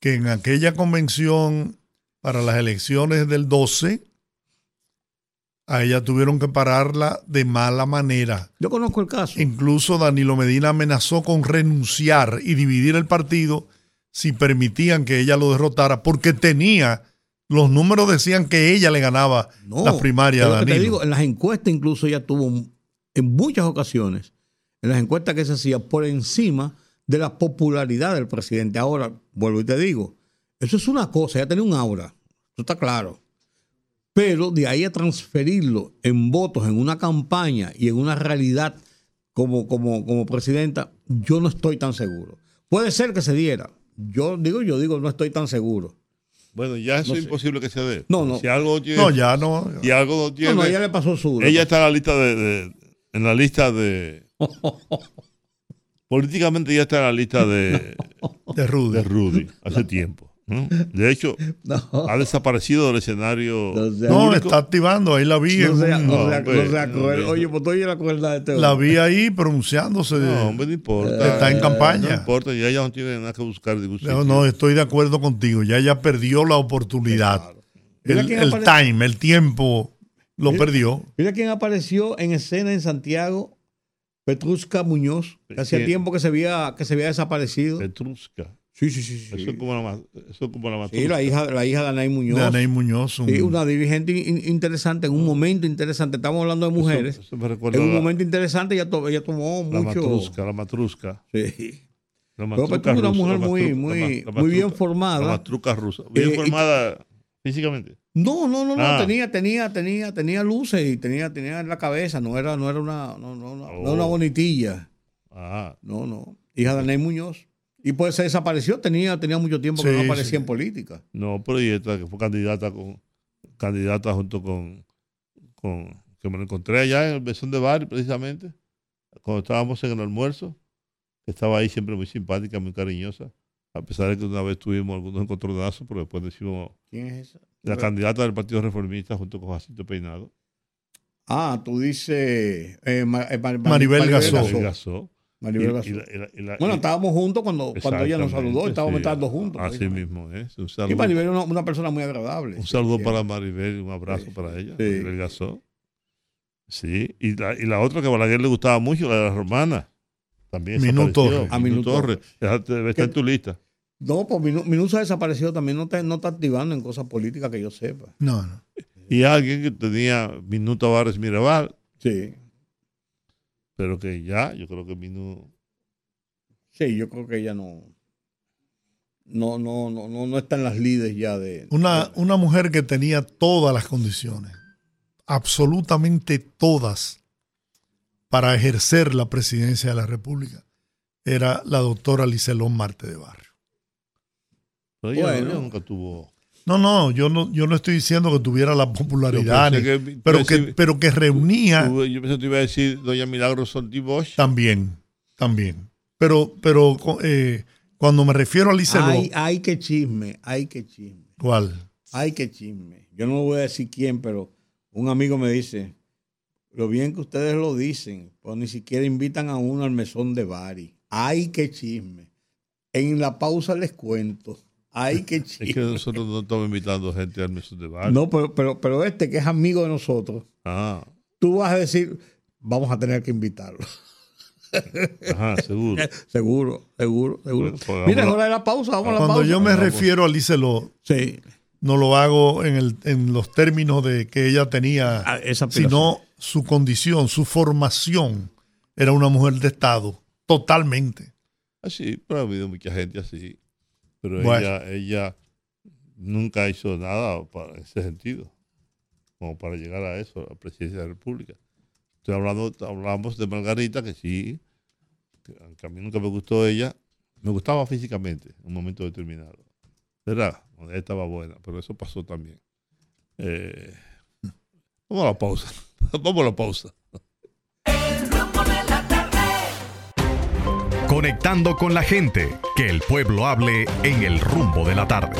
que en aquella convención para las elecciones del 12, a ella tuvieron que pararla de mala manera. Yo conozco el caso. Incluso Danilo Medina amenazó con renunciar y dividir el partido si permitían que ella lo derrotara, porque tenía, los números decían que ella le ganaba No, primarias es a lo que te Danilo. digo, en las encuestas incluso ella tuvo en muchas ocasiones, en las encuestas que se hacía por encima de la popularidad del presidente. Ahora, vuelvo y te digo, eso es una cosa, ella tenía un aura, eso está claro. Pero de ahí a transferirlo en votos, en una campaña y en una realidad como, como, como presidenta, yo no estoy tan seguro. Puede ser que se diera. Yo digo, yo digo, no estoy tan seguro. Bueno, ya eso No es sé. imposible que se dé. No, no. Si algo tiene, No, ya no. si algo no tiene, No, no, ella le pasó su. ella está en la lista de, de- en la lista de [LAUGHS] políticamente ella está en la lista de, De Rudy. de Rudy hace tiempo. ¿No? De hecho, [LAUGHS] No. ha desaparecido del escenario. No No, público. está activando, ahí la vi. No en sea, un- no sea- No, no hombre, sea cruel. no, Oye, pues tú oyes la crueldad de este la hombre. vi ahí pronunciándose. No, hombre, no importa. está en No campaña. importa, ya ella no tiene nada que buscar. No, no, estoy de acuerdo contigo. Ya ella perdió la oportunidad. El, quién el apare- time, el tiempo lo Mira- perdió. Mira quién apareció en escena en Santiago, Petrushka Muñoz, que hacía tiempo que se había, que se había desaparecido. Petrusca. Sí, sí, sí. sí. Eso es como la, ma- eso es como la Sí, la matrusca. hija, la hija de Anay Muñoz. De Anay Muñoz. un- Sí, una dirigente in- interesante, en un momento interesante. Estamos hablando de mujeres. Eso, eso me recuerda en un la, momento interesante ella, to- ella tomó la mucho. matrusca, la matrusca. Sí. La Pero matruca Petrushka es una rusa, mujer la muy, matru- muy, la ma- la muy bien matruca- formada. La matruca rusa. Bien Eh, y- formada físicamente. No, no, no, no, Ah. tenía, tenía, tenía, tenía luces y tenía, tenía en la cabeza, no era, no era una, no, no, no, no Oh. una bonitilla, Ah, no, no, hija de Ney Muñoz. Y pues se desapareció, tenía, tenía mucho tiempo que Sí, no aparecía sí. en política. no, pero y esta que fue candidata con candidata junto con, con que me lo encontré allá en el Besón de Bar precisamente, cuando estábamos en el almuerzo, que estaba ahí siempre muy simpática, muy cariñosa, a pesar de que una vez tuvimos algunos encontronazos, pero después decimos ¿Quién es esa? la candidata del Partido Reformista junto con Jacinto Peinado. Ah, tú dices eh, Ma- eh, Mar- Mar- Maribel Gasó. Maribel Gasó. Maribel Y- Bazú. y la- y la- y la- Bueno, y- estábamos juntos cuando, cuando ella nos saludó, estábamos sí. estando juntos. Así mismo es. Un Y saludo, Maribel es una, una persona muy agradable. un saludo para Maribel y un abrazo Sí. para ella. Sí. Maribel Gasó. Sí, y la, y la otra que a Balaguer le gustaba mucho, la de la romana. También. Ah, Minú Minú Torres. Te- Está ¿Qué? en tu lista. No, pues Minu- Minusa ha desaparecido también, no está, no está activando en cosas políticas que yo sepa. No, no. Y alguien que tenía Minú Tavares Mirabal, Sí, pero que ya, yo creo que Minú. sí, yo creo que ella no. No, no, no, no, no está en las lides ya de. Una, de- una mujer que tenía todas las condiciones, absolutamente todas, para ejercer la presidencia de la República, era la doctora Licelón Marte de Barrio. Pero ella, Bueno. ella nunca tuvo. No, no, yo no, yo no estoy diciendo que tuviera la popularidad, que- pero, que, pero que reunía Tú- Yo pensé que te iba a decir Doña Milagro Solti Bosch. también, también. Pero, pero eh, cuando me refiero a Licelón, Ay, ay, qué chisme, ay, qué chisme. ¿cuál? Ay, qué chisme. Yo no voy a decir quién, pero un amigo me dice, lo bien que ustedes lo dicen, pues ni siquiera invitan a uno al mesón de Bari. Ay, qué chisme. En la pausa les cuento. Ay, qué Es chisme. que nosotros no estamos invitando gente al mesón de bar. No, pero, pero, pero este que es amigo de nosotros, Ah, tú vas a decir, vamos a tener que invitarlo. [LAUGHS] ajá, seguro. [LAUGHS] seguro, seguro, seguro. Pues hagamos Mira, es hora de la pausa, vamos a la Cuando pausa. yo me Vamos. refiero a Licelón, Sí, no lo hago en, el, en los términos de que ella tenía, Ah, esa sino su condición, su formación. Era una mujer de Estado, totalmente. Así, Ah, pero ha habido mucha gente así. Pero Bueno. ella, ella nunca hizo nada para en ese sentido, como para llegar a eso, a la presidencia de la República. Estoy hablando, hablamos de Margarita, que sí, que aunque a mí nunca me gustó ella, me gustaba físicamente en un momento determinado. ¿Verdad? Ella estaba buena, pero eso pasó también. Eh, vamos a la pausa. [LAUGHS] vamos a la pausa. Conectando con la gente, que el pueblo hable en el rumbo de la tarde.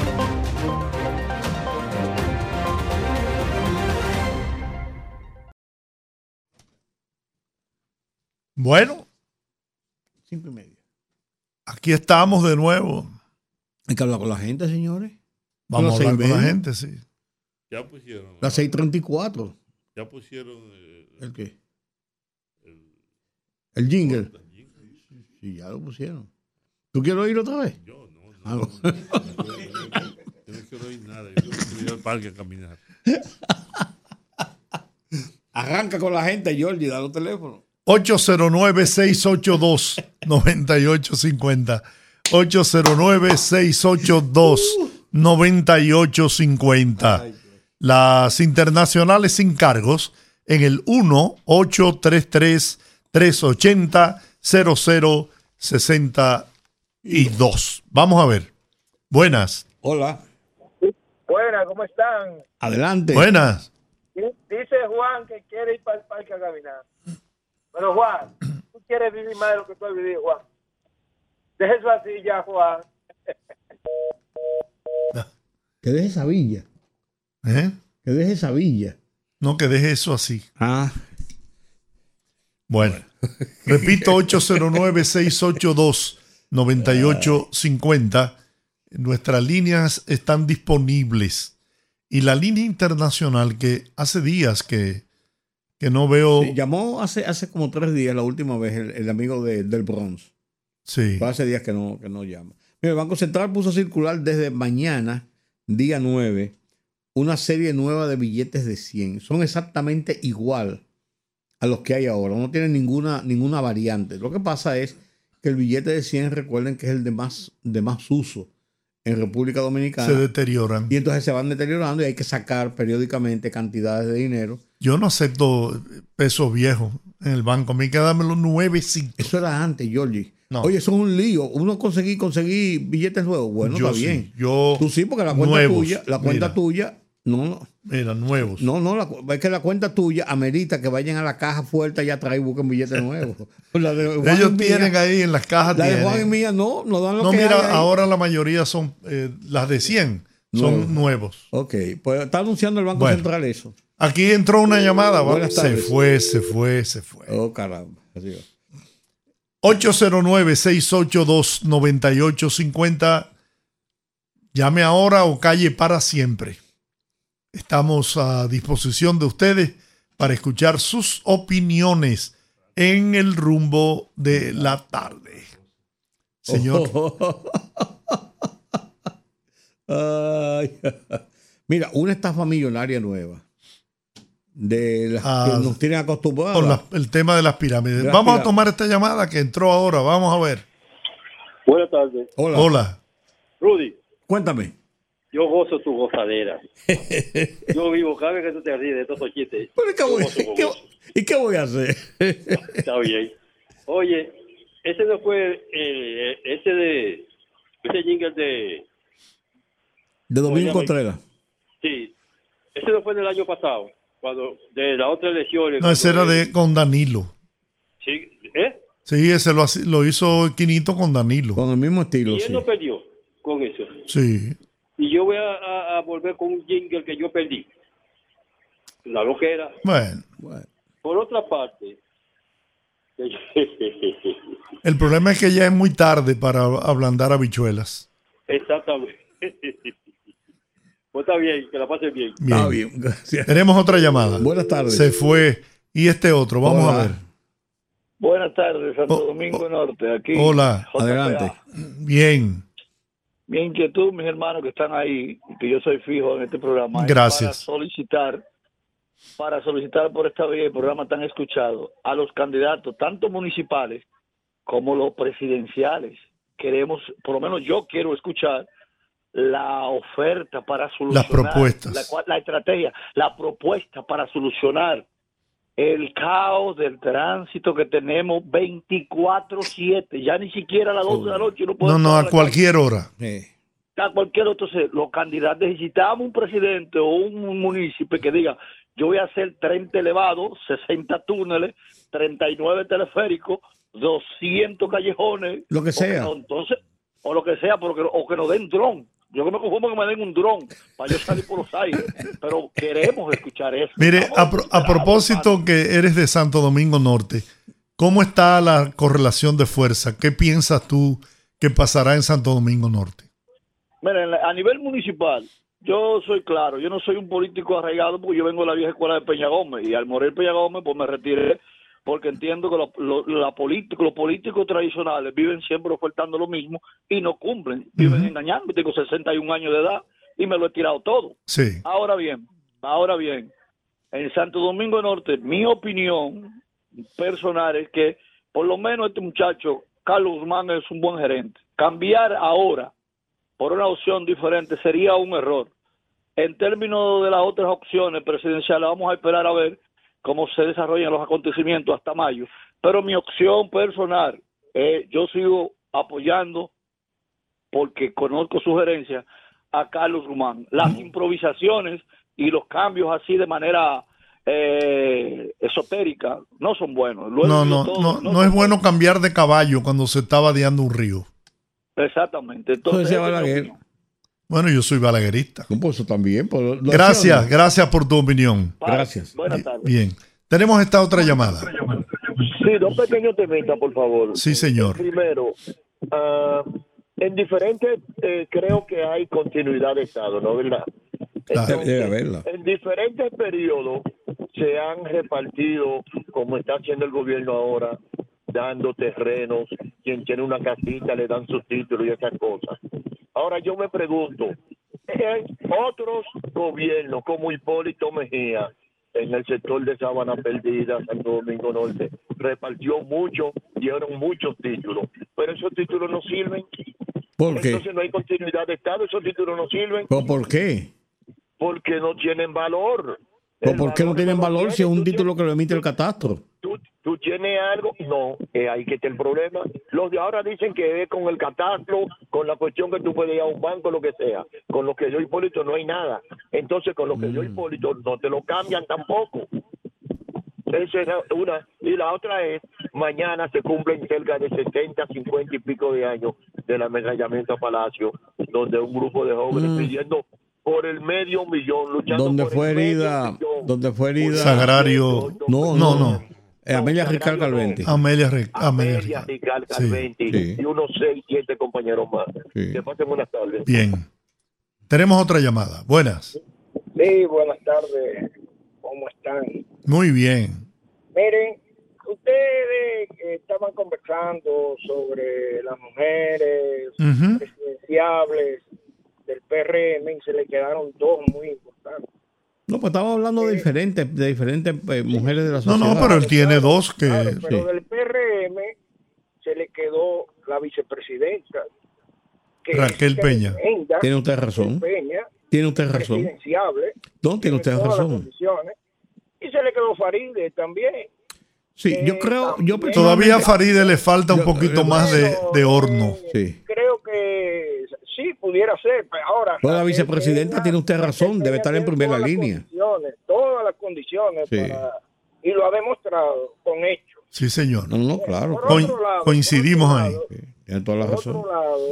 Bueno, cinco y media. aquí estamos de nuevo. Hay que hablar con la gente, señores. Vamos a hablar con la gente, sí. Ya pusieron. Las 6.34. Ya pusieron. eh, ¿El qué? El jingle. Sí, ya lo pusieron. ¿Tú quieres oír otra vez? Yo no, no. Ah, no. Yo no quiero oír nada. Yo quiero ir al parque a caminar. Arranca con la gente, Georgie, da los teléfonos. 809-682-9850. 809-682-9850. Las internacionales sin cargos en el 1-833-380-0062. Vamos a ver. Buenas, Hola. Buenas, ¿cómo están? Adelante. buenas. Dice Juan que quiere ir para el parque a caminar. Pero Juan, tú quieres vivir más de lo que tú has vivido, Juan. Deja eso así ya, Juan. [LAUGHS] Que deje esa villa. ¿Eh? Que deje esa villa. No, que deje eso así. Ah. Bueno, [LAUGHS] repito, 809-682-9850. Nuestras líneas están disponibles. Y la línea internacional que hace días que, que no veo... Sí, llamó hace, hace como tres días, la última vez, el, el amigo de- del Bronx. Sí, hace días que no, que no llama. Mira, el Banco Central puso a circular desde mañana, día 9, una serie nueva de billetes de 100. Son exactamente igual a los que hay ahora. No tienen ninguna, ninguna variante. Lo que pasa es que el billete de 100, recuerden que es el de más, de más uso en República Dominicana. se deterioran. y entonces se van deteriorando y hay que sacar periódicamente cantidades de dinero. Yo no acepto pesos viejos en el banco. A mí que los nuevecitos. Eso era antes, Georgie. No. Oye, eso es un lío. Uno conseguir, conseguir billetes nuevos. Bueno, yo está sí, bien. Yo, Tú sí, porque la cuenta nuevos, tuya, la cuenta mira. tuya, no, no, mira, nuevos. no, no, la es que la cuenta tuya amerita que vayan a la caja fuerte y atrás y busquen billetes [LAUGHS] nuevos. La de Ellos mía- tienen ahí en las cajas. La de. Juan y mía no, no dan lo No, que mira, hay ahora la mayoría son eh, las de 100, son Nuevos. nuevos. Ok, pues está anunciando el Banco Bueno. Central eso. Aquí entró una llamada, ¿va? Buenas se fue, se fue, se fue. Oh, caramba. Así va. 809-682-9850. Llame ahora o calle para siempre. Estamos a disposición de ustedes para escuchar sus opiniones en el rumbo de la tarde. Señor. [LAUGHS] Ay, [LAUGHS] Mira, una estafa millonaria nueva. De las Ah, que nos tienen acostumbrados. Por la- el tema de las pirámides. Las Vamos a tomar esta llamada que entró ahora. Vamos a ver. Buenas tardes. Hola. Hola. Rudy, Cuéntame. Yo gozo tu gozadera. [LAUGHS] Yo vivo cada vez que tú te ríes de estos chistes. Pero ¿y qué voy, gozo con qué- gozo. ¿Y qué voy a hacer? [LAUGHS] Está bien. Oye, ese no fue eh, ese de ese jingle de De Domingo Contreras. sí, ese no fue del año pasado, cuando de la otra elección. No, ese era de con Danilo. Sí, ¿eh? Sí, ese lo, lo hizo Quinito con Danilo. Con el mismo estilo, Y él sí. no perdió con eso. Sí. Y yo voy a, a- a volver con un jingle que yo perdí. La loquera. Bueno, Bueno. Por otra parte, [LAUGHS] el problema es que ya es muy tarde para ablandar habichuelas. exactamente. [LAUGHS] Pues está bien, que la pasen bien. Bien. Está bien, gracias. Tenemos otra llamada. Buenas tardes. Se fue. Y este otro, vamos Hola. a ver. Buenas tardes, Santo Oh, Domingo oh, Norte. Aquí. Hola. JPA. Adelante. Bien. Mi inquietud, mis hermanos que están ahí, que yo soy fijo en este programa. es. Para solicitar, para solicitar por esta vía el programa tan escuchado a los candidatos, tanto municipales como los presidenciales. Queremos, por lo menos yo quiero escuchar la oferta para solucionar propuestas. la, cua- la estrategia, la propuesta para solucionar el caos del tránsito que tenemos 24/7, ya ni siquiera a las 12 de la noche no No, podemos no, estar a cualquier hora. Eh, a cualquier otro ser, los candidatos necesitamos un presidente o un municipio que diga yo voy a hacer 30 elevados, 60 túneles, 39 teleféricos, 200 callejones, Lo que o sea. no, entonces, o lo que sea, porque, o que nos den dron. Yo me conformo que me den un dron para yo salir por los aires, pero queremos escuchar eso. Mire, a, pro- a propósito que eres de Santo Domingo Norte, ¿cómo está la correlación de fuerza? ¿Qué piensas tú que pasará en Santo Domingo Norte? Miren, a nivel municipal, yo soy claro, yo no soy un político arraigado porque yo vengo de la vieja escuela de Peña Gómez y al morir Peña Gómez pues me retiré porque entiendo que lo- lo- la los políticos tradicionales viven siempre ofertando lo mismo y no cumplen, viven engañando. Tengo 61 años de edad y me lo he tirado todo. Sí. Ahora bien, ahora bien, en Santo Domingo Norte, mi opinión personal es que por lo menos este muchacho, Carlos Guzmán, es un buen gerente. Cambiar ahora por una opción diferente sería un error. En términos de las otras opciones presidenciales, vamos a esperar a ver cómo se desarrollan los acontecimientos hasta mayo. Pero mi opción personal, eh, yo sigo apoyando, porque conozco sugerencias, a Carlos Guzmán. Las improvisaciones y los cambios así de manera eh, esotérica no son buenos. No, no, todo, no, no es bueno cambiar de caballo cuando se está vadeando un río. Exactamente. Entonces, Bueno, yo soy balaguerista. No, pues eso también. pues, Gracias, hacía, gracias por tu opinión. Gracias. Buenas tardes. Bien. Tenemos esta otra llamada. Sí, dos pequeños temitas, por favor. Sí, señor. Primero, ah, en diferentes, eh, creo que hay continuidad de Estado, ¿no? ¿Verdad? Claro. Debe haberla. En diferentes periodos se han repartido, como está haciendo el gobierno ahora, dando terrenos, quien tiene una casita le dan su título y esas cosas. Ahora yo me pregunto, en otros gobiernos como Hipólito Mejía, en el sector de Sabana Perdida, Santo Domingo Norte, repartió mucho, dieron muchos títulos, pero esos títulos no sirven. ¿Por qué? Entonces no hay continuidad de Estado, esos títulos no sirven ¿Pero por qué? porque no tienen valor. ¿Pero El por qué no tienen valor si es un título que lo emite el catastro? Tú, tienes algo, no, eh, ahí que está el problema. Los de ahora dicen que es con el catastro, con la cuestión que tú puedes ir a un banco, lo que sea. Con lo que yo Hipólito no hay nada. Entonces, con lo que Mm. yo Hipólito no te lo cambian tampoco. Esa es una. Y la otra es, mañana se cumplen cerca de 70, 50 y pico de años del ametrallamiento a Palacio, donde un grupo de jóvenes Mm. pidiendo por el medio millón, luchando Donde por fue el medio herida, millón. donde fue herida. Sagrario. No, No, no, no. Eh, Amelia Ricard Calventi. Amelia, Re- Amelia Amelia Ricard. Ricard Sí. Calventi Sí. y unos seis, siete compañeros más. Sí. Que pasen buenas tardes. Bien. Tenemos otra llamada. Buenas. Sí, buenas tardes. ¿Cómo están? Muy bien. Miren, ustedes estaban conversando sobre las mujeres Ujú. presidenciables del PRM y se le quedaron dos muy importantes. No, pues estamos hablando de diferentes, de diferentes eh, mujeres de la No, sociedad. no, pero él tiene dos que... Claro, pero sí. del PRM se le quedó la vicepresidenta. que Raquel Peña. Tiene usted razón. Peña, Tiene usted razón. No, tiene usted razón. Y se le quedó Faride también. Sí, yo creo, yo. Todavía a Faride le falta un poquito eh, más de, Bueno, de horno. eh, Sí. Creo que sí pudiera ser, pero ahora. Pues la Raquel vicepresidenta Peña- tiene usted razón, debe estar en primera todas las línea. condiciones, todas las condiciones Sí. para- y lo ha demostrado con hechos. Sí, señor. No, no, claro. Por Coin- otro lado, coincidimos por otro ahí. lado, Sí, Tiene toda la Por razón. otro lado,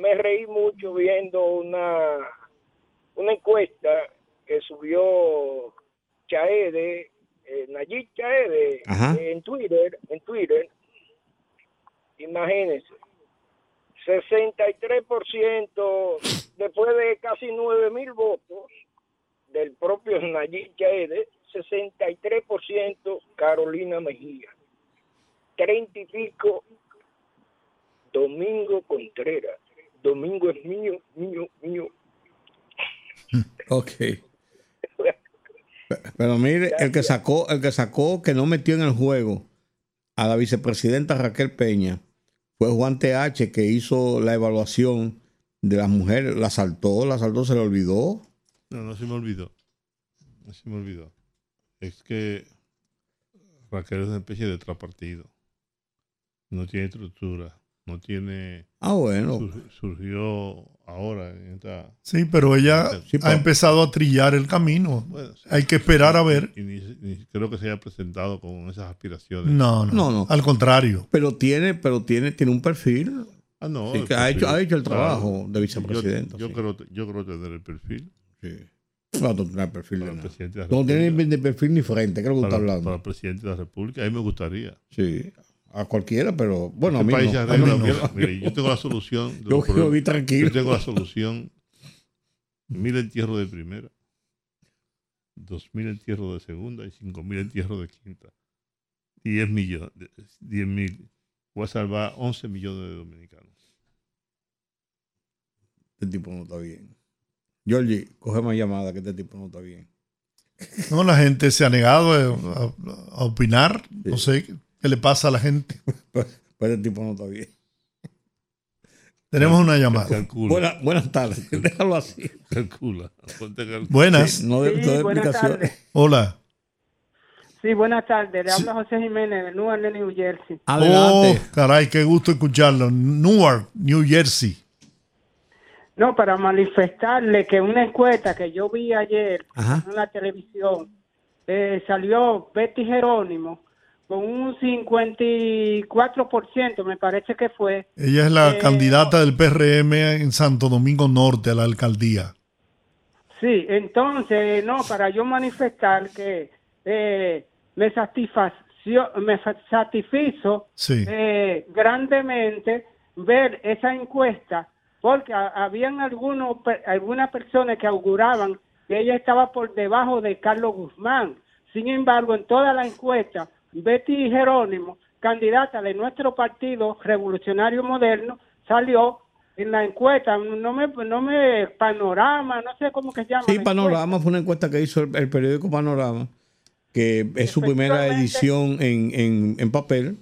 me reí mucho viendo una, una encuesta que subió Chaede, eh, Nayib Chaede, Ajá. eh, en Twitter, en Twitter. Imagínense, 63% después de casi 9 mil votos del propio Nayib Chaede, 63% Carolina Mejía, 30 y pico Domingo Contreras. Domingo es mío, mío, mío. [LAUGHS] Ok. Pe- [LAUGHS] Pero mire, el que sacó, el que sacó que no metió en el juego a la vicepresidenta Raquel Peña fue Juan TH que hizo la evaluación de las mujeres, la saltó, la saltó, se le olvidó. No, no se me olvidó. No se me olvidó. Es que Raquel es una especie de trapartido. No tiene estructura. No tiene. Ah, bueno. sur- surgió ahora en esta. Sí, pero ella Sí, ha empezado a trillar el camino. Bueno, sí. Hay que esperar a ver. Y ni, ni creo que se haya presentado con esas aspiraciones. No, no, No, no. Al contrario. Pero tiene, pero tiene, tiene un perfil. Ah, no. Sí, el que ha hecho- ha hecho el claro. trabajo de Yo- vicepresidenta, Yo, sí. creo, yo creo tener el perfil. Sí. No, no tiene perfil de nada. No tiene ni perfil ni frente, ¿qué es lo que Para, está hablando? para el presidente de la República. A mí me gustaría. Sí, a cualquiera, pero bueno, a Este mí país no. se A mí no. mira, mire, yo tengo la solución. [LAUGHS] Yo bien tranquilo. Yo tengo la solución. Mil entierros de primera, dos mil entierros de segunda y cinco mil entierros de quinta. Diez millones, diez mil. Voy a salvar 11 millones de dominicanos. Este tipo no está bien. Georgie, coge más llamada que este tipo no está bien. No, la gente se ha negado a, a- a opinar. No sé qué le pasa a la gente. [LAUGHS] Pero este tipo no está bien. Tenemos una llamada. Buena- buenas tardes. [LAUGHS] Déjalo así. Calcula. Buenas. Sí, no de, Sí, no de buenas tardes. Hola. Sí, buenas tardes. Le habla José Jiménez de Newark, New Jersey. Adelante. Oh, caray, qué gusto escucharlo. Newark, New Jersey. No, para manifestarle que una encuesta que yo vi ayer Ajá. en la televisión eh, salió Betty Jerónimo con un 54%, me parece que fue. Ella es la Eh, candidata del PRM en Santo Domingo Norte a la alcaldía. Sí, entonces, no, para yo manifestar que eh, me satisfació, me satisfizo Sí. eh, grandemente ver esa encuesta, porque ha- habían algunos, algunas personas que auguraban que ella estaba por debajo de Carlos Guzmán. Sin embargo, en toda la encuesta, Betty Jerónimo, candidata de nuestro partido revolucionario moderno, salió en la encuesta, no me, no me, panorama, no sé cómo que se llama. Sí, Panorama fue una encuesta que hizo el, el periódico Panorama, que es su primera edición en, en, en papel,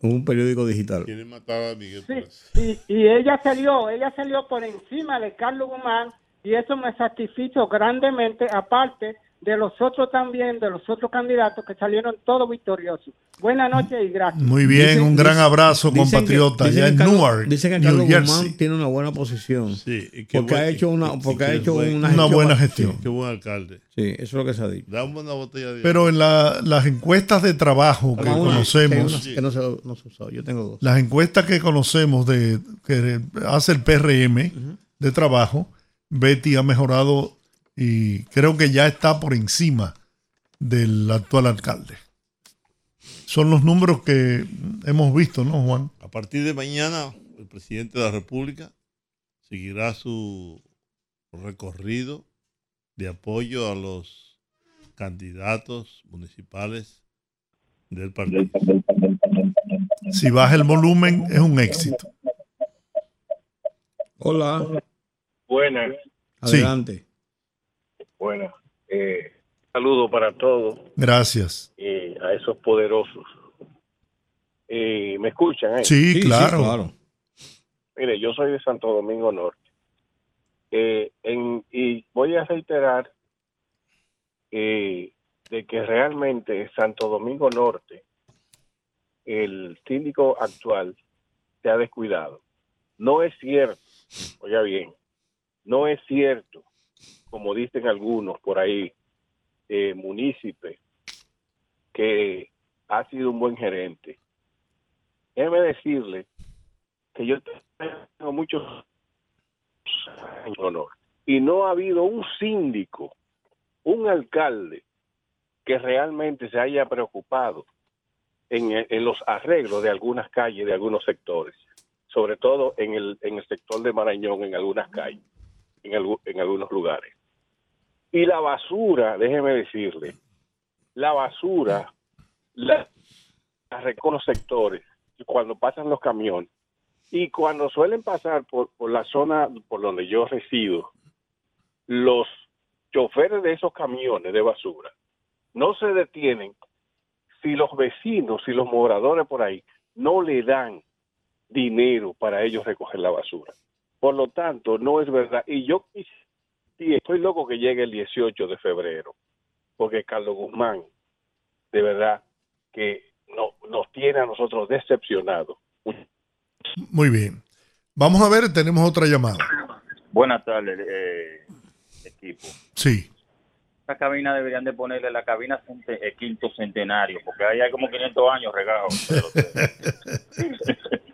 un periódico digital. Matar a Miguel Sí, y, y ella salió, ella salió por encima de Carlos Guzmán y eso me satisfizo grandemente, aparte de los otros también, de los otros candidatos que salieron todos victoriosos. Buenas noches y gracias. Muy bien, Dicen- un gran dicen- abrazo, dicen que- compatriota. dicen Ya que en Carlos- Newark, Dicen que New Carlos. Guzmán tiene una buena posición. Sí, y qué porque ha buen- hecho una, porque ha hecho buen- una, Una gestión- buena gestión. Qué buen alcalde. Sí, eso es lo que se ha dicho. Dame una botella de Pero en la- las encuestas de trabajo que una, conocemos, que, no se, no se usó. Yo tengo dos. las encuestas que conocemos de que hace el PRM de trabajo, Betty ha mejorado y creo que ya está por encima del actual alcalde. son los números que hemos visto, ¿no, Juan? A partir de mañana, el presidente de la República seguirá su recorrido de apoyo a los candidatos municipales del partido. Si baja el volumen, es un éxito. Hola. Buenas. Sí. Buenas. Eh, saludo para todos Gracias. y a esos poderosos. Eh, ¿Me escuchan? eh? Sí, claro. Mire, yo soy de Santo Domingo Norte. Eh, en- y voy a reiterar eh, de que realmente Santo Domingo Norte, el síndico actual, se ha descuidado. No es cierto, oiga bien, no es cierto, como dicen algunos por ahí, eh, municipe, que ha sido un buen gerente. Déjeme decirle que yo tengo muchos honor y no ha habido un síndico, un alcalde que realmente se haya preocupado en, en los arreglos de algunas calles, de algunos sectores, sobre todo en el, en el sector de Marañón, en algunas calles, en, algu- en algunos lugares. Y la basura, déjeme decirle, la basura la, la los sectores cuando pasan los camiones y cuando suelen pasar por, por la zona por donde yo resido, los choferes de esos camiones de basura no se detienen si los vecinos y los moradores por ahí no le dan dinero para ellos recoger la basura. Por lo tanto, no es verdad. Y yo quis- sí, estoy loco que llegue el 18 de febrero, porque Carlos Guzmán, de verdad, que no, nos tiene a nosotros decepcionados. Muy bien. Vamos a ver, tenemos otra llamada. Buenas tardes, eh, equipo. Sí. Esta cabina deberían de ponerle la cabina cente- eh, quinto centenario, porque ahí hay como 500 años regados. [LAUGHS]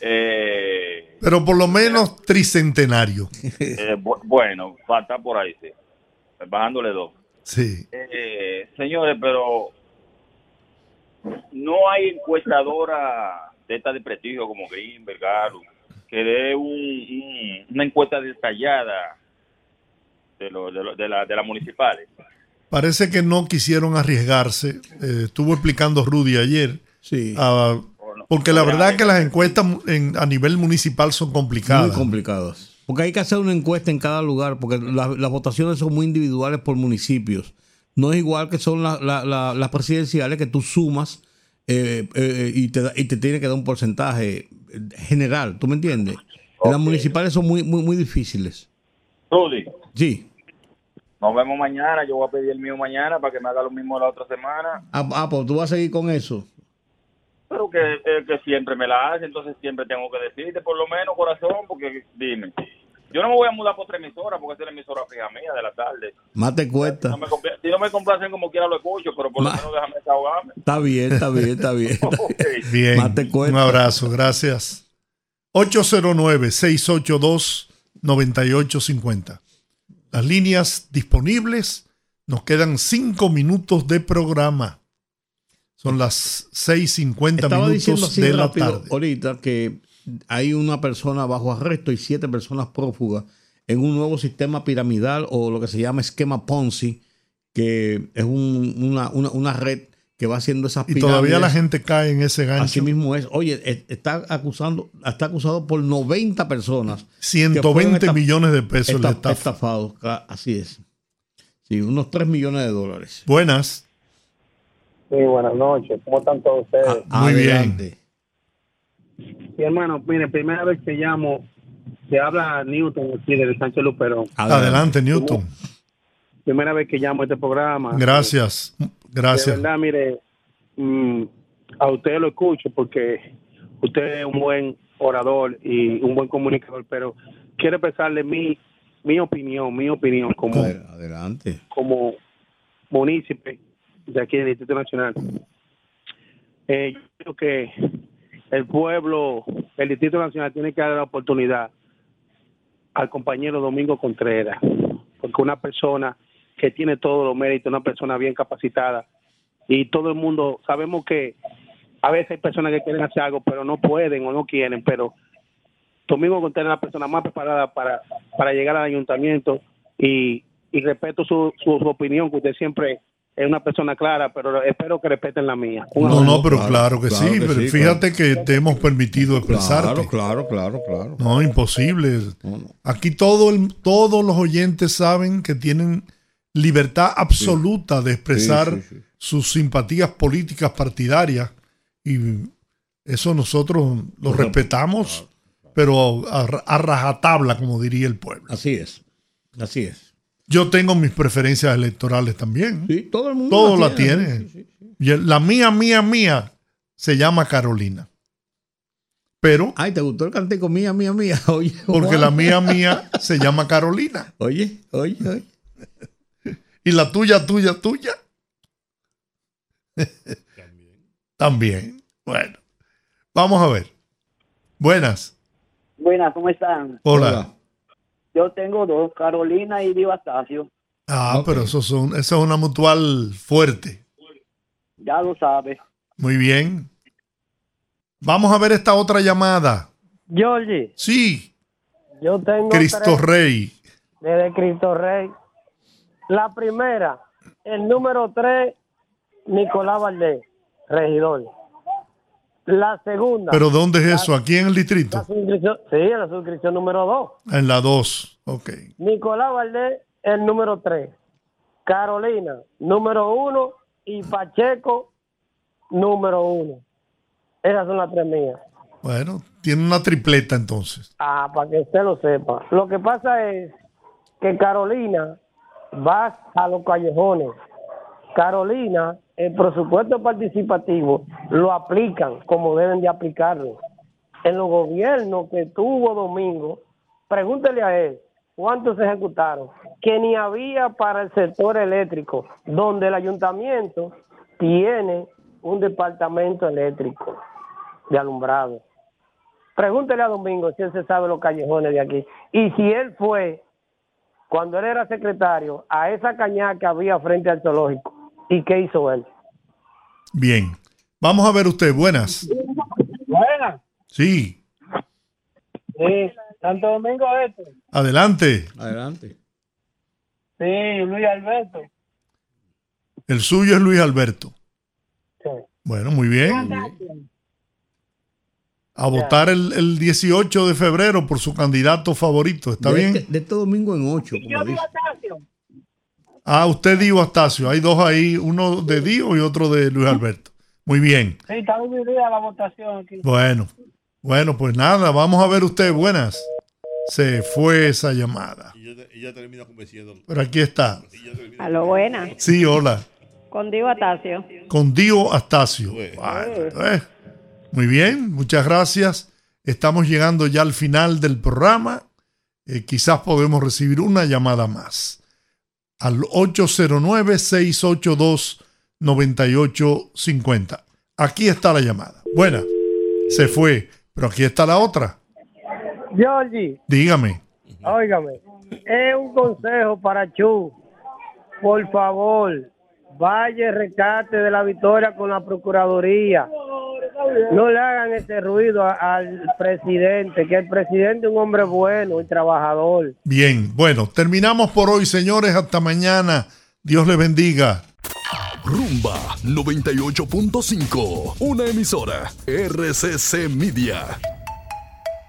eh, Pero por lo menos tricentenario. eh, bu- bueno, a estar por ahí, sí. Bajándole dos. Sí. Eh, señores, pero no hay encuestadora de esta de prestigio como Greenberg, Galo, que dé un, un- una encuesta detallada de, lo, de, lo- de, la, de las municipales. Parece que no quisieron arriesgarse. Eh, estuvo explicando Rudy ayer. Sí. Ah, porque la verdad que las encuestas en- a nivel municipal son complicadas. Muy complicadas. Porque hay que hacer una encuesta en cada lugar, porque la- las votaciones son muy individuales por municipios. No es igual que son la- la- la- las presidenciales que tú sumas eh, eh, y, te, da- y te tiene que dar un porcentaje general, ¿tú me entiendes? Las municipales son muy, muy, muy difíciles. Rudy, Sí. nos vemos mañana. Yo voy a pedir el mío mañana para que me haga lo mismo la otra semana. Ah, ah, pues tú vas a seguir con eso. Pero que, siempre me la hace, entonces siempre tengo que decirte, por lo menos, corazón, porque dime. Yo no me voy a mudar por otra emisora, porque esa es la emisora fija mía de la tarde. Más te cuesta. No me compla- si no me complacen como quiera lo escucho, pero por lo menos déjame desahogarme. Está bien, está bien, está bien. [LAUGHS] está bien. Bien. Más te cuesta. Un abrazo, gracias. 809-682-9850. Las líneas disponibles. Nos quedan cinco minutos de programa. Son las 6.50 Estaba diciendo minutos así de la tarde. ahorita que hay una persona bajo arresto y siete personas prófugas en un nuevo sistema piramidal o lo que se llama esquema Ponzi, que es un- una, una- una red que va haciendo esas Y pirámides. todavía la gente cae en ese gancho. Así mismo es. Oye, está acusando, está acusado por 90 personas. que 120 fueron esta- millones de pesos esta- le estafa. estafados. Así es. Sí, unos 3 millones de dólares. Buenas. Sí, buenas noches. ¿Cómo están todos ustedes? Muy Adelante. Sí, hermano, mire, primera vez que llamo, se habla Newton aquí del Sánchez Luperón. Adelante, Newton. Primera vez que llamo a este programa. Gracias. De Gracias. verdad, mire, mm, a usted lo escucho porque usted es un buen orador y un buen comunicador, pero quiero expresarle mi, mi opinión, mi opinión como, Adelante. como munícipe de aquí del Distrito Nacional. Eh, yo creo que el pueblo, el Distrito Nacional tiene que dar la oportunidad al compañero Domingo Contreras, porque una persona que tiene todos los méritos, una persona bien capacitada, y todo el mundo sabemos que a veces hay personas que quieren hacer algo pero no pueden o no quieren, pero Domingo Contreras es la persona más preparada para, para llegar al ayuntamiento y, y respeto su, su, su opinión, que usted siempre es una persona clara, pero espero que respeten la mía. Un No, abrazo. no, pero claro, que claro sí. que pero sí, fíjate que te hemos permitido expresarte. Claro, claro, claro, claro. No, imposible. Aquí todo el, todos los oyentes saben que tienen libertad absoluta de expresar Sí, sí, sí. sus simpatías políticas partidarias y eso nosotros lo respetamos, pero a, a rajatabla, como diría el pueblo. Así es, así es. Yo tengo mis preferencias electorales también. Sí, todo el mundo Todo la la tiene, tiene. sí, sí, Y la mía, mía, mía se llama Carolina. Pero. Ay, ¿te gustó el cantico mía, mía, mía? [LAUGHS] Oye, Porque la mía, mía se llama Carolina. Oye, oye, oye. Y la tuya, tuya, tuya. También. Bueno. Vamos a ver. Buenas. Buenas, ¿cómo están? Hola. Yo tengo dos, Carolina y Dio Astacio. Ah, pero eso, son, eso es una mutual fuerte. Ya lo sabe. Muy bien. Vamos a ver esta otra llamada. Georgie, Sí, yo tengo Cristo tres Rey. desde Cristo Rey. La primera, el número tres, Nicolás Valdés, regidor. La segunda. ¿Pero dónde es eso? ¿Aquí en el distrito? sí, la suscripción número dos. En la 2. Ok. Nicolás Valdés, el número tres. Carolina, número uno. Y Pacheco, número uno. Esas son las tres mías. Bueno, tiene una tripleta entonces. Ah, para que usted lo sepa. Lo que pasa es que Carolina va a los callejones. Carolina, el presupuesto participativo lo aplican como deben de aplicarlo. En los gobiernos que tuvo Domingo, pregúntele a él cuántos ejecutaron, que ni había para el sector eléctrico, donde el ayuntamiento tiene un departamento eléctrico de alumbrado. Pregúntele a Domingo si él se sabe los callejones de aquí. Y si él fue, cuando él era secretario, a esa cañada que había frente al zoológico. ¿Y qué hizo él? Bien. Vamos a ver usted. Buenas. Buena. Sí. Sí, Santo Domingo este. Adelante. Adelante. Sí, Luis Alberto. El suyo es Luis Alberto. Sí. Bueno, muy bien. A votar el, el 18 de febrero por su candidato favorito. ¿Está de bien? Este, de este domingo en ocho, como dice. Ah, usted Dio Astacio. Hay dos ahí, uno de Dio y otro de Luis Alberto. Muy bien. Sí, está dividida la votación aquí. Bueno, bueno, pues nada, vamos a ver usted. Buenas. Se fue esa llamada. Y ella termina convenciendo. Pero aquí está. Aló, buena. Sí, hola. Con Diego Atacio. Con Dio Astacio. Bueno, eh, Muy bien, muchas gracias. Estamos llegando ya al final del programa. Eh, quizás podemos recibir una llamada más. Al 809-682-9850. Aquí está la llamada. Buena, se fue, pero aquí está la otra. Georgie, Dígame. óigame, es un consejo para Chu. Por favor, vaya rescate de la victoria con la Procuraduría. No le hagan ese ruido a- al presidente, que el presidente es un hombre bueno y trabajador. Bien, bueno, terminamos por hoy, señores. Hasta mañana. Dios les bendiga. Rumba 98.5, una emisora RCC Media.